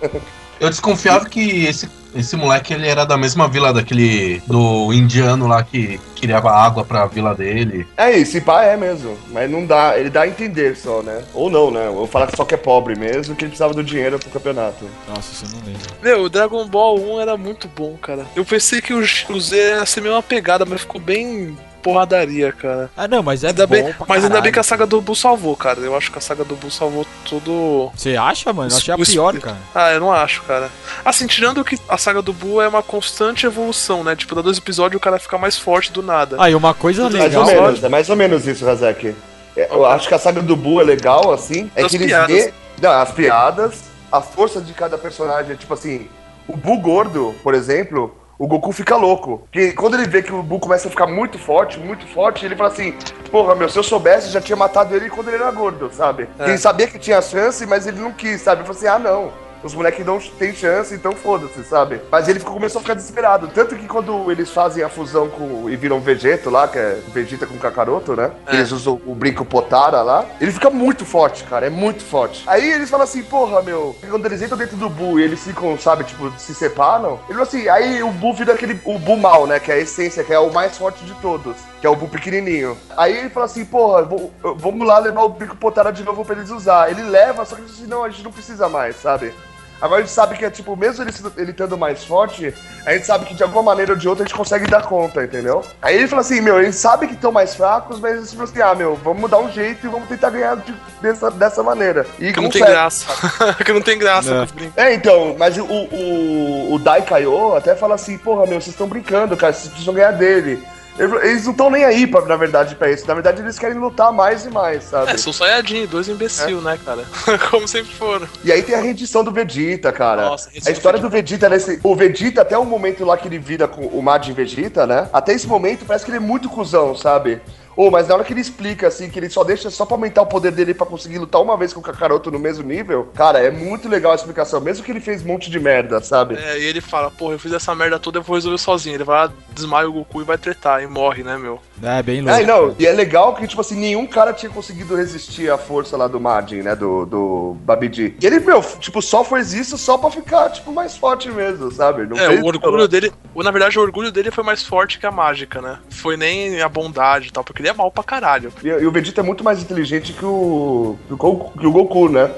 Eu desconfiava que esse, esse moleque ele era da mesma vila daquele. do indiano lá que criava água pra vila dele. é isso, e pá é mesmo. Mas não dá, ele dá a entender só, né? Ou não, né? Ou falar que só que é pobre mesmo, que ele precisava do dinheiro pro campeonato. Nossa, isso eu não lembro. Meu, o Dragon Ball 1 era muito bom, cara. Eu pensei que o, o Z ia ser meio uma pegada, mas ficou bem porradaria, cara. Ah, não, mas é ainda bom bem, pra mas ainda bem que a saga do Buu salvou, cara. Eu acho que a saga do Buu salvou tudo. Você acha, mano? Eu achei a pior, cara. Ah, eu não acho, cara. Assim, tirando que a saga do Buu é uma constante evolução, né? Tipo, dá dois episódios o cara fica mais forte do nada. Ah, e uma coisa Mais legal. ou menos, é mais ou menos isso, Razek. É, Eu acho que a saga do Bu é legal, assim. É Das que eles piadas. vê. Não, as piadas, a força de cada personagem. Tipo assim, o Bu gordo, por exemplo, o Goku fica louco. Porque quando ele vê que o Bu começa a ficar muito forte, muito forte, ele fala assim: Porra, meu, se eu soubesse, já tinha matado ele quando ele era gordo, sabe? É. Ele sabia que tinha chance, mas ele não quis, sabe? Ele falou assim: Ah, não. Os moleques não têm chance, então foda-se, sabe? Mas ele ficou- começou a ficar desesperado. Tanto que quando eles fazem a fusão com, e viram Vegeto lá, que é Vegeta com Kakaroto, né? É. Eles usam o brinco Potara lá. Ele fica muito forte, cara. É muito forte. Aí eles falam assim, porra, meu. Quando eles entram dentro do Buu e eles ficam, sabe, tipo, se separam. Ele assim, aí o Buu vira aquele. O Buu mal, né? Que é a essência, que é o mais forte de todos. Que é o Buu pequenininho. Aí ele fala assim, porra, vou- vamos lá levar o brinco Potara de novo pra eles usar. Ele leva, só que ele diz assim, não, a gente não precisa mais, sabe? Agora a gente sabe que é tipo, mesmo ele, ele estando mais forte, a gente sabe que de alguma maneira ou de outra a gente consegue dar conta, entendeu? Aí ele fala assim, meu, eles sabem que estão mais fracos, mas eles falam assim, ah, meu, vamos dar um jeito e vamos tentar ganhar de- dessa, dessa maneira. E Que não tem graça. que não tem graça É. brincos. É, então, mas o, o, o Dai Kaiô até fala assim, porra, meu, vocês estão brincando, cara, vocês precisam ganhar dele. Eles não estão nem aí, pra, na verdade, pra isso. Na verdade, eles querem lutar mais e mais, sabe? É, são Saiyajin, dois imbecil, né, cara? Como sempre foram. E aí tem a rendição do Vegeta, cara. Nossa, a história do do Vegeta nesse. O Vegeta, até o momento lá que ele vira com o Majin Vegeta, né? Até esse momento parece que ele é muito cuzão, sabe? Ô, mas na hora que ele explica, assim, que ele só deixa só pra aumentar o poder dele pra conseguir lutar uma vez com o Kakaroto no mesmo nível, cara, é muito legal a explicação, mesmo que ele fez um monte de merda, sabe? É, e ele fala, porra, eu fiz essa merda toda, eu vou resolver sozinho. Ele vai lá, desmaia o Goku e vai tretar, e morre, né, meu? É, bem louco. É, não, e é legal que, tipo assim, nenhum cara tinha conseguido resistir à força lá do Majin, né, do, do Babidi. E ele, meu, tipo, só fez isso só pra ficar, tipo, mais forte mesmo, sabe? Não É, fez o orgulho dele. o- Na verdade, o orgulho dele foi mais forte que a mágica, né? Foi nem a bondade e tal, porque ele é mal pra caralho. E, e o Vegeta é muito mais inteligente que o, que o, Goku, que o Goku, né?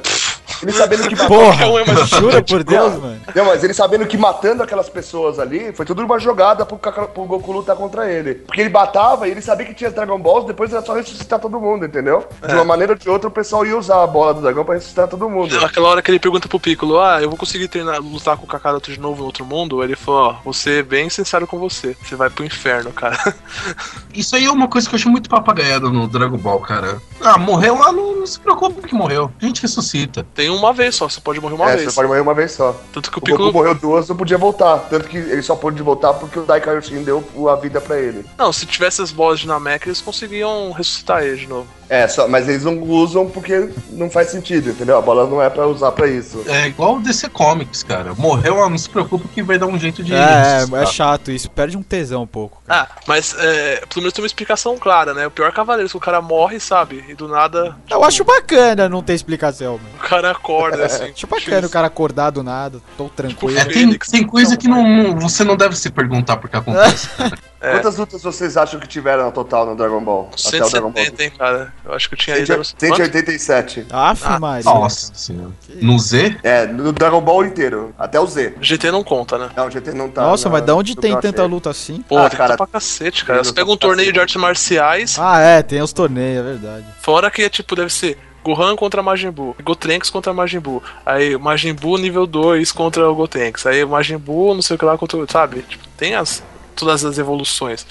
Ele sabendo que Porra, um é mais jura por Deus, mano? Não, mas ele sabendo que matando aquelas pessoas ali foi tudo uma jogada pro, pro Goku lutar contra ele. Porque ele batava e ele sabia que tinha Dragon Balls, depois era só ressuscitar todo mundo, entendeu? De uma maneira ou de outra, o pessoal ia usar a bola do dragão pra ressuscitar todo mundo. Naquela hora que ele pergunta pro Piccolo, ah, eu vou conseguir treinar, lutar com o Kakaroto de novo em outro mundo? Ele falou, ó, vou ser bem sincero com você. Você vai pro inferno, cara. Isso aí é uma coisa que eu acho muito papagaiada no Dragon Ball, cara. Ah, morreu lá, não, não se preocupe que morreu. A gente ressuscita. Tem uma vez só, você pode morrer uma é, vez. você pode morrer uma vez só. Tanto que o O Goku Piccolo. morreu duas, não podia voltar. Tanto que ele só pôde voltar porque o Dai Kaioshin deu a vida pra ele. Não, se tivesse as bolas de Namek, eles conseguiam ressuscitar ele de novo. É, só, mas eles não usam porque não faz sentido, entendeu? A bola não é pra usar pra isso. É igual o DC Comics, cara. Morreu, ah, não se preocupe que vai dar um jeito de. É, ressuscitar. é chato isso, perde um tesão um pouco. cara. Ah, mas é, pelo menos tem uma explicação clara, né? O pior cavaleiro, se o cara morre, sabe? E do nada. Eu tipo, acho bacana não ter explicação, mano. O cara acorda assim. Acho bacana o cara acordar do nada, tô tranquilo. É, tem, tem coisa que não, não- você não deve se perguntar porque acontece. É. Quantas lutas vocês acham que tiveram no total no Dragon Ball? Até o Dragon Ball. 170, hein, cara? Eu acho que eu tinha ido. Quanto? 187. Aff, Ah, Maria. Nossa senhora. No Z? É, no Dragon Ball inteiro. Até o Z. GT não conta, né? Não, o GT não tá. Nossa, na- mas da onde tem tanta luta assim? Pô, Ah, tem cara. pra cacete, cara. Você pega um torneio cacete. de artes marciais, Ah, é, tem os torneios, é verdade. fora que é tipo, deve ser Gohan contra Majin Buu, Gotenks contra Majin Buu, aí Majin Buu nível 2 contra o Gotenks, aí Majin Buu não sei o que lá contra o. Sabe? Tipo, tem as, todas as evoluções.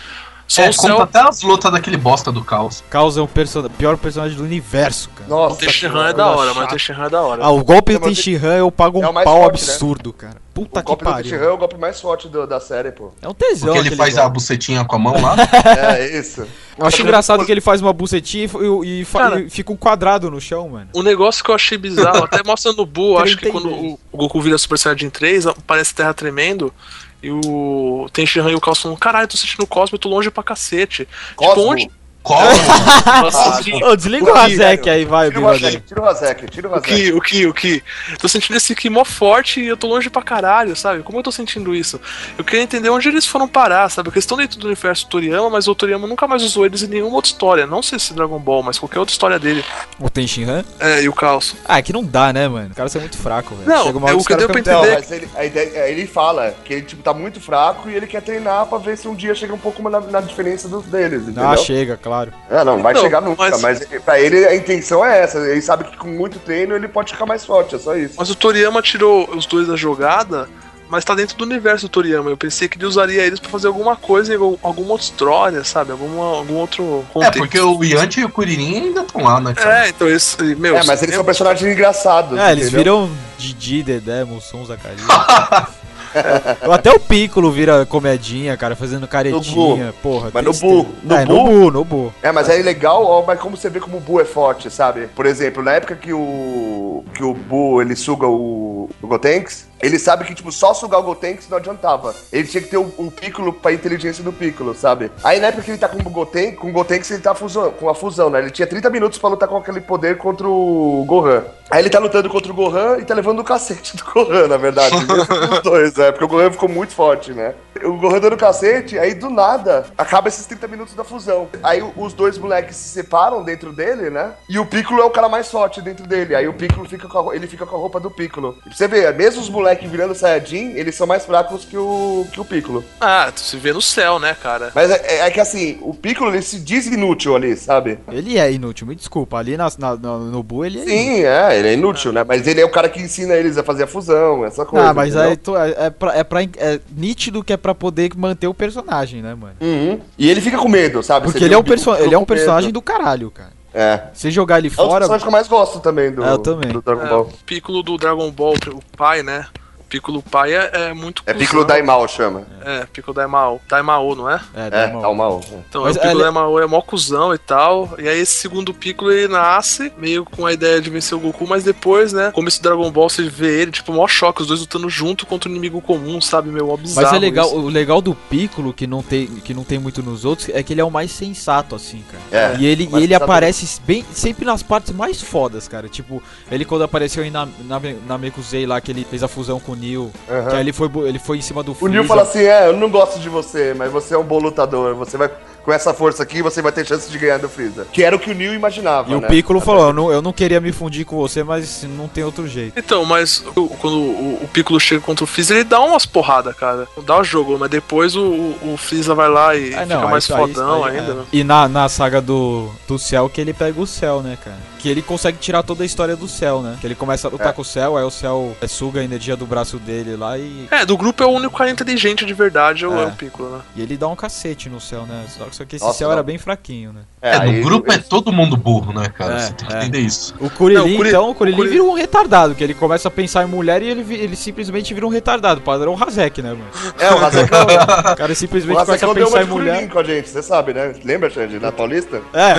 Só É, o conta céu. até as lutas daquele bosta do caos. Causa é o perso- pior personagem do universo, cara. Nossa, O Tenshinhan é da hora, mas o Tenshinhan é da hora. Ah, o golpe do Não, mas Tenshinhan eu pago é um o mais pau forte, né? absurdo, cara. Puta O que golpe do pariu. Tenshinhan é o golpe mais forte do- da série, pô. É um tesão Porque ele faz a golpe. bucetinha com a mão lá. É, isso. Eu acho engraçado que ele faz uma bucetinha e, e- e Cara. e fica um quadrado no chão, mano. Um negócio que eu achei bizarro, até mostra no Buu, acho que 32. quando o, o Goku vira Super Saiyajin 3, parece terra tremendo. E o Tenshinhan e o Caos falam, caralho, tô sentindo o Cosmo, eu tô longe pra cacete. Cosmo. Tipo, onde? Nossa. Ô, desliga O o que, Razek aí, vai, Tira o Razek, tira o Razek, tira o O Razek. que, o que, o que? Tô sentindo esse aqui mó forte e eu tô longe pra caralho, sabe? Como eu tô sentindo isso? Eu queria entender onde eles foram parar, sabe? Porque eles estão dentro do universo Toriyama, mas o Toriyama nunca mais usou eles em nenhuma outra história. Não sei se Dragon Ball, mas qualquer outra história dele. O Tenshinhan? É, e o Caos. Ah, é que não dá, né, mano? O cara é muito fraco, velho. Não, Chega uma é o que deu pra ficam- Não, entender- mas ele, a ideia, ele fala que ele tipo, tá muito fraco e ele quer treinar pra ver se um dia chega um pouco na, na diferença dos deles, entendeu? Ah, chega, claro. É, não, vai Não, chegar nunca, mas- mas... pra ele a intenção é essa. Ele sabe que com muito treino ele pode ficar mais forte, é só isso. Mas o Toriyama tirou os dois da jogada, mas tá dentro do universo do Toriyama. Eu pensei que ele usaria eles pra fazer alguma coisa alguma outra história, sabe? Alguma, algum outro É, contexto. porque o Yanti e o Kuririn ainda estão lá, né, cara? É, então eles. Meu, É, mas eles são personagens engraçados. É, eles viram Didi, Dedé, Mussum, Zacarias. Até o Piccolo vira comedinha, cara, fazendo caretinha, porra. Mas no. Bu, no é, Bu- no Bu, no Bu. É, mas é legal, ó, mas como você vê como o Buu é forte, sabe? Por exemplo, na época que o que o Buu ele suga o, o Gotenks, ele sabe que tipo só sugar o Gotenks não adiantava. Ele tinha que ter o, o Piccolo pra inteligência do Piccolo, sabe? Aí na época que ele tá com o Gotenks, com o Gotenks ele tá fusão, com a fusão, né? Ele tinha 30 minutos pra lutar com aquele poder contra o Gohan. Aí ele tá lutando contra o Gohan e tá levando o cacete do Gohan, na verdade. Os dois, né? Porque o Gohan ficou muito forte, né? O Gohan dando cacete, aí do nada acaba esses 30 minutos da fusão. Aí os dois moleques se separam dentro dele, né? E o Piccolo é o cara mais forte dentro dele. Aí o Piccolo fica com a, ele fica com a roupa do Piccolo. E pra você ver, mesmo os moleques virando Saiyajin, eles são mais fracos que o, que o Piccolo. Ah, tu se vê no céu, né, cara? Mas é, é- é que assim, o Piccolo ele se diz inútil ali, sabe? Ele é inútil, me desculpa. Ali na, na- no, no Bu ele é inútil. Sim, é, ele é inútil, né? Mas ele é o cara que ensina eles a fazer a fusão, essa coisa. Ah, mas entendeu? aí tu- é, é, pra, é, pra- é nítido que é pra poder manter o personagem, né, mano? Uhum. E ele fica com medo, sabe? Porque Você ele é um, ele é um com medo. personagem do caralho, cara. É. Se jogar ele É o fora. personagem que eu mais gosto também do, É, eu também. do Dragon É, Ball. o Piccolo do Dragon Ball, o pai, né? Piccolo pai é, é muito É cuzão. Piccolo Daimao, chama. É, Piccolo Daimao. Daimao, não é? É, É, Daimao. Então, Mas o Piccolo ele- Daimao é mó cuzão e tal. E aí esse segundo Piccolo ele nasce meio com a ideia de vencer o Goku, mas depois, né? Como esse Dragon Ball, você vê ele, tipo, mó choque, os dois lutando junto contra o inimigo comum, sabe? Meu, bizarro Mas é legal, isso. o legal do Piccolo, que não, tem, que não tem muito nos outros, é que ele é o mais sensato, assim, cara. É. E ele, e ele aparece bem, sempre nas partes mais fodas, cara. Tipo, ele quando apareceu em na, na, Namekusei lá, que ele fez a fusão com o Neo, Aham. que aí ele foi, ele foi em cima do O Freeza. Neil fala assim: é, eu não gosto de você, mas você é um bom lutador. Você vai. Com essa força aqui, você vai ter chance de ganhar do Freeza. Que era o que o Neil imaginava. E o né? Piccolo falou, eu não, eu não queria me fundir com você, mas não tem outro jeito. Então, mas o- quando o, o Piccolo chega contra o Freeza, ele dá umas porradas, cara. Não dá o jogo, mas depois o, o, o Freeza vai lá e Ah, fica não, mais isso aí- fodão aí, ainda, é. né? E na, na saga do, do céu que ele pega o céu, né, cara? Que ele consegue tirar toda a história do céu, né? Que ele começa a lutar É. com o céu, aí o céu suga a energia do braço dele lá e, É, do grupo é o único cara inteligente de verdade, é o, É. é o Piccolo, né? e ele dá um cacete no céu, né? Só, só que esse Nossa, céu não. era bem fraquinho, né? É, aí no grupo ele- é todo mundo burro, né, cara? É, Você tem que é. entender isso. O Kuririn, Não, o então, o Kuririn o vira um retardado, que ele começa a pensar em mulher e ele, ele simplesmente vira um retardado, padrão Hazek, né, mano? É, o Razekão. O cara o simplesmente começa a pensar em mulher. Com a gente, você sabe, né? Lembra, Xande, na Paulista? É,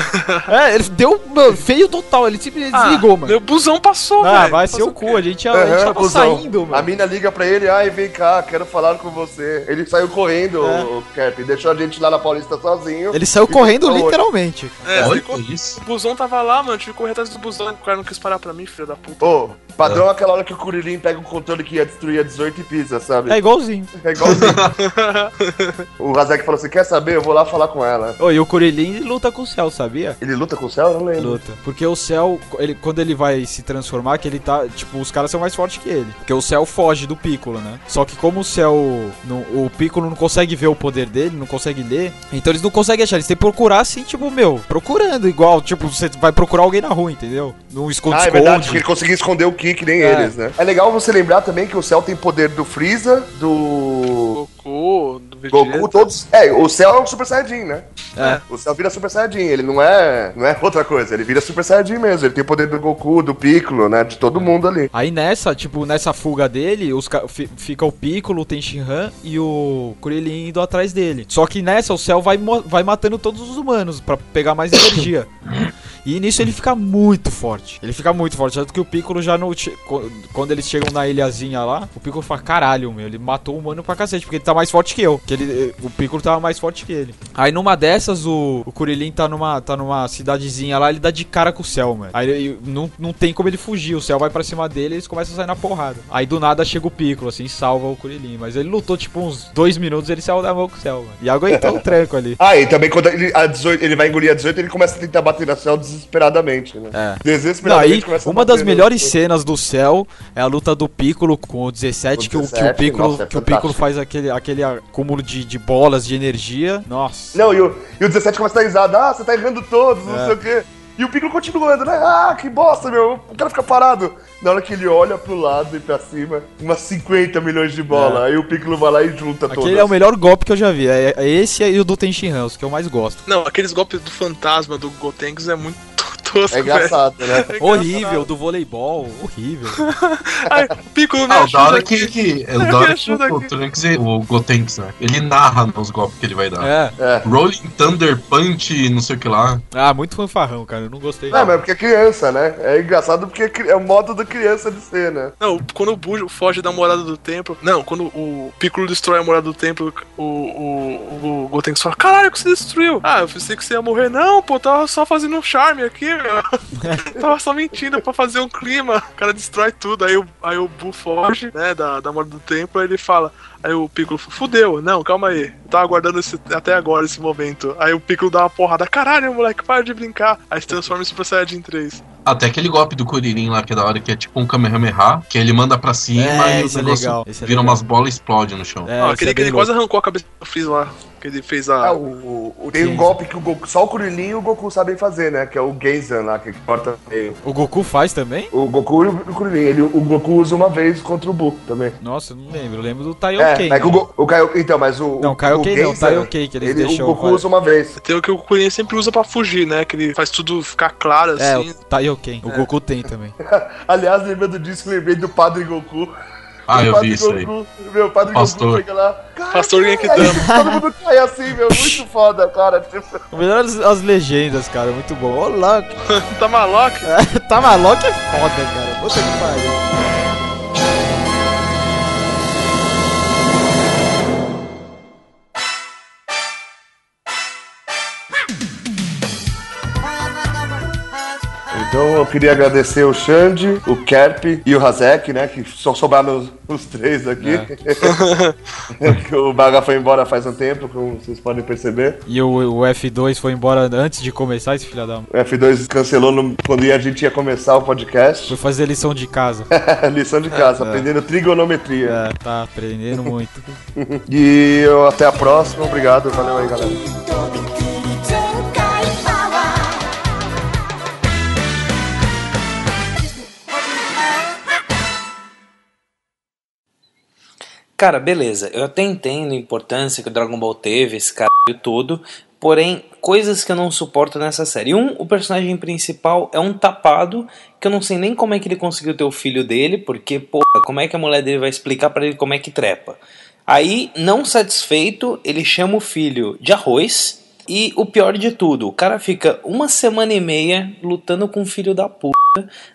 é, ele deu mano, feio total, ele simplesmente Ah, desligou, mano. Meu busão passou, Ah, velho. vai ser o o cu, a gente, a, a gente tava saindo, A mano. Mina liga pra ele, ai, vem cá, quero falar com você. Ele saiu correndo, É. o Cap, deixou a gente lá na Paulista sozinho. Ele saiu correndo literalmente. É, Olha ficou- isso. o busão tava lá, mano, tive que correr atrás do busão, o cara não quis parar pra mim, filho da puta. Ô, padrão é aquela hora que o Kuririn pega o controle que ia destruir a 18 e pisa, sabe? É igualzinho. É igualzinho. o Razek falou assim: quer saber? Eu vou lá falar com ela. Ô, e o Kuririn luta com o céu, sabia? Ele luta com o céu? Eu não lembro. Luta. Porque o céu, ele, quando ele vai se transformar, que ele tá. Tipo, os caras são mais fortes que ele. Porque o céu foge do Piccolo, né? Só que como o céu. não- o Piccolo não consegue ver o poder dele, não consegue ler. Então eles não conseguem achar. Eles têm que procurar assim, tipo, meu, procurando igual. Tipo, você vai procurar alguém na rua, entendeu? Num Ah, é esconde-esconde. verdade, que ele conseguia esconder o Ki, que nem É. eles, né? É legal você lembrar também que o céu tem poder do Freeza, do Goku, do Vegeta. Goku, todos. É, o céu é um Super Saiyajin, né? É. O céu vira Super Saiyajin, ele não é, não é outra coisa, ele vira Super Saiyajin mesmo. Ele tem o poder do Goku, do Piccolo, né? De todo mundo ali. Aí nessa, tipo, nessa fuga dele, os ca- fi- fica o Piccolo, o Tenshinhan e o Kuririn indo atrás dele. Só que nessa, o céu vai, vai matando todos os humanos pra pegar mais energia. E nisso ele fica muito forte. Ele fica muito forte. Tanto que o Piccolo já co- Quando eles chegam na ilhazinha lá, o Piccolo fala: caralho, meu, ele matou o humano pra cacete, porque ele tá mais forte que eu. Que ele, o Piccolo tava mais forte que ele. Aí numa dessas, o, o Kuririn tá numa, tá numa cidadezinha lá, ele dá de cara com o céu, mano. Aí ele- não, não tem como ele fugir. O céu vai pra cima dele e eles começam a sair na porrada. Aí do nada chega o Piccolo, assim, salva o Kuririn. Mas ele lutou tipo uns dois minutos ele saiu da mão com o céu, mano. E aguentou o tranco ali. Ah, e também quando ele, a 18, ele vai engolir a 18, ele começa a tentar bater na céu desesperadamente, né? É. Não, Desesperadamente começa a uma das bater no- melhores cenas do céu é a luta do Piccolo com o 17, Com que, o, que o 17, Piccolo, nossa, é que o Piccolo faz aquele, aquele acúmulo de, de bolas de energia. Nossa. Não, e o, e o 17 começa a dar risada. Ah, você tá errando todos, não É. sei o quê. E o Piccolo continuando, né? Ah, que bosta, meu. O cara fica parado. Na hora que ele olha pro lado e pra cima, umas 50 milhões de bola. Aí o Piccolo vai lá e junta todas. É. Aquele é o melhor golpe que eu já vi. É, é esse e o do Tenshinhan, os que eu mais gosto. Não, aqueles golpes do fantasma do Gotenks é muito tosco, É engraçado, né? velho. É Horrível, do voleibol, horrível. Ai, Piccolo me Ah, ajuda aqui. que, que, é o da hora que ajuda o, aqui. o Trunks, e- o Gotenks, né? Ele narra nos golpes que ele vai dar. É. É. Rolling Thunder Punch, não sei o que lá. Ah, muito fanfarrão, cara. Eu não gostei. Não, mas é porque é criança, né? É engraçado porque é o modo da criança de ser, né? Não, quando o Buu foge da morada do templo. Não, quando o Piccolo destrói a morada do templo, o, o, o Gotenks fala: Caralho, que você destruiu? Ah, eu pensei que você ia morrer. Não, pô, tava só fazendo um charme aqui, tava só mentindo pra fazer um clima. O cara destrói tudo. Aí o, aí o Buu foge, né, da, da morada do templo. Aí ele fala. Aí o Piccolo fudeu, não, calma aí. Eu tava aguardando esse- até agora esse momento. Aí o Piccolo dá uma porrada, caralho, moleque, para de brincar. Aí se transforma em Super Saiyajin 3. Até aquele golpe do Kuririn lá, que é da hora, que é tipo um Kamehameha, que ele manda pra cima É, e o é negócio legal, é vira legal. umas bolas e explode no chão. É, ah, aquele é que ele quase arrancou a cabeça do Freeza lá. Que ele fez a. o, o- tem um golpe que o Goku, só o Kuririn e o Goku sabem fazer, né? Que é o Genzan lá, que corta meio. O Goku faz também? O Goku e o Kuririn. Ele, o Goku usa uma vez contra o Bu também. Nossa, eu não lembro. Eu lembro do É, Taioken. mas que o, Go- o Kaio- Então, mas o. Não, o- Kaioken o não, Taioken que eles ele, deixam, O Goku usa uma vez. Tem o que o Kuririn sempre usa pra fugir, né? Que ele faz tudo ficar claro É, assim. o Taioken. O Goku tem também. Aliás, lembrando disso, lembrei do Padre Goku. Ah, O eu Padre vi isso aí. Goku, Meu, o Padre Pastor. Goku chega lá. "Cai, Pastor cai", Genkidama. aí Todo mundo cai assim, meu. Muito foda, cara. Tipo, O melhor as, as legendas, cara. Muito bom. Olá. Tá maluco? tá maluco é foda, cara. Puta que pariu. Então eu queria agradecer o Xande, o Kerp e o Hazek, né? Que só sobraram os, os três aqui. que o Baga foi embora faz um tempo, como vocês podem perceber. E o, o F2 foi embora antes de começar esse filho da. O F2 cancelou no- quando a gente ia começar o podcast. Foi fazer lição de casa. Lição de casa, aprendendo trigonometria. É, tá aprendendo muito. E eu, até a próxima. Obrigado. Valeu aí, galera. Cara, beleza. Eu até entendo a importância que o Dragon Ball teve, esse caralho todo. Porém, coisas que eu não suporto nessa série. Um, o personagem principal é um tapado, que eu não sei nem como é que ele conseguiu ter o filho dele, porque, porra, como é que a mulher dele vai explicar pra ele como é que trepa? Aí, não satisfeito, ele chama o filho de arroz. E o pior de tudo, o cara fica uma semana e meia lutando com o filho da puta,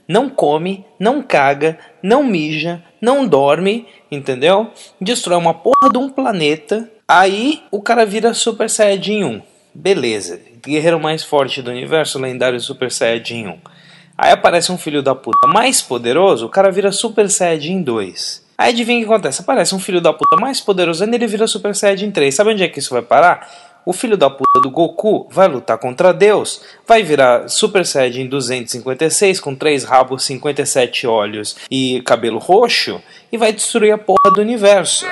não come, não caga, não mija, não dorme, entendeu? Destrói uma porra de um planeta. Aí o cara vira Super Saiyajin 1. Beleza, guerreiro mais forte do universo, lendário Super Saiyajin 1. Aí aparece um filho da puta mais poderoso, o cara vira Super Saiyajin 2. Aí adivinha o que acontece? Aparece um filho da puta mais poderoso ainda ele vira Super Saiyajin 3. Sabe onde é que isso vai parar? O filho da puta do Goku vai lutar contra Deus, vai virar Super Saiyajin 256 com três rabos, 57 olhos e cabelo roxo e vai destruir a porra do universo.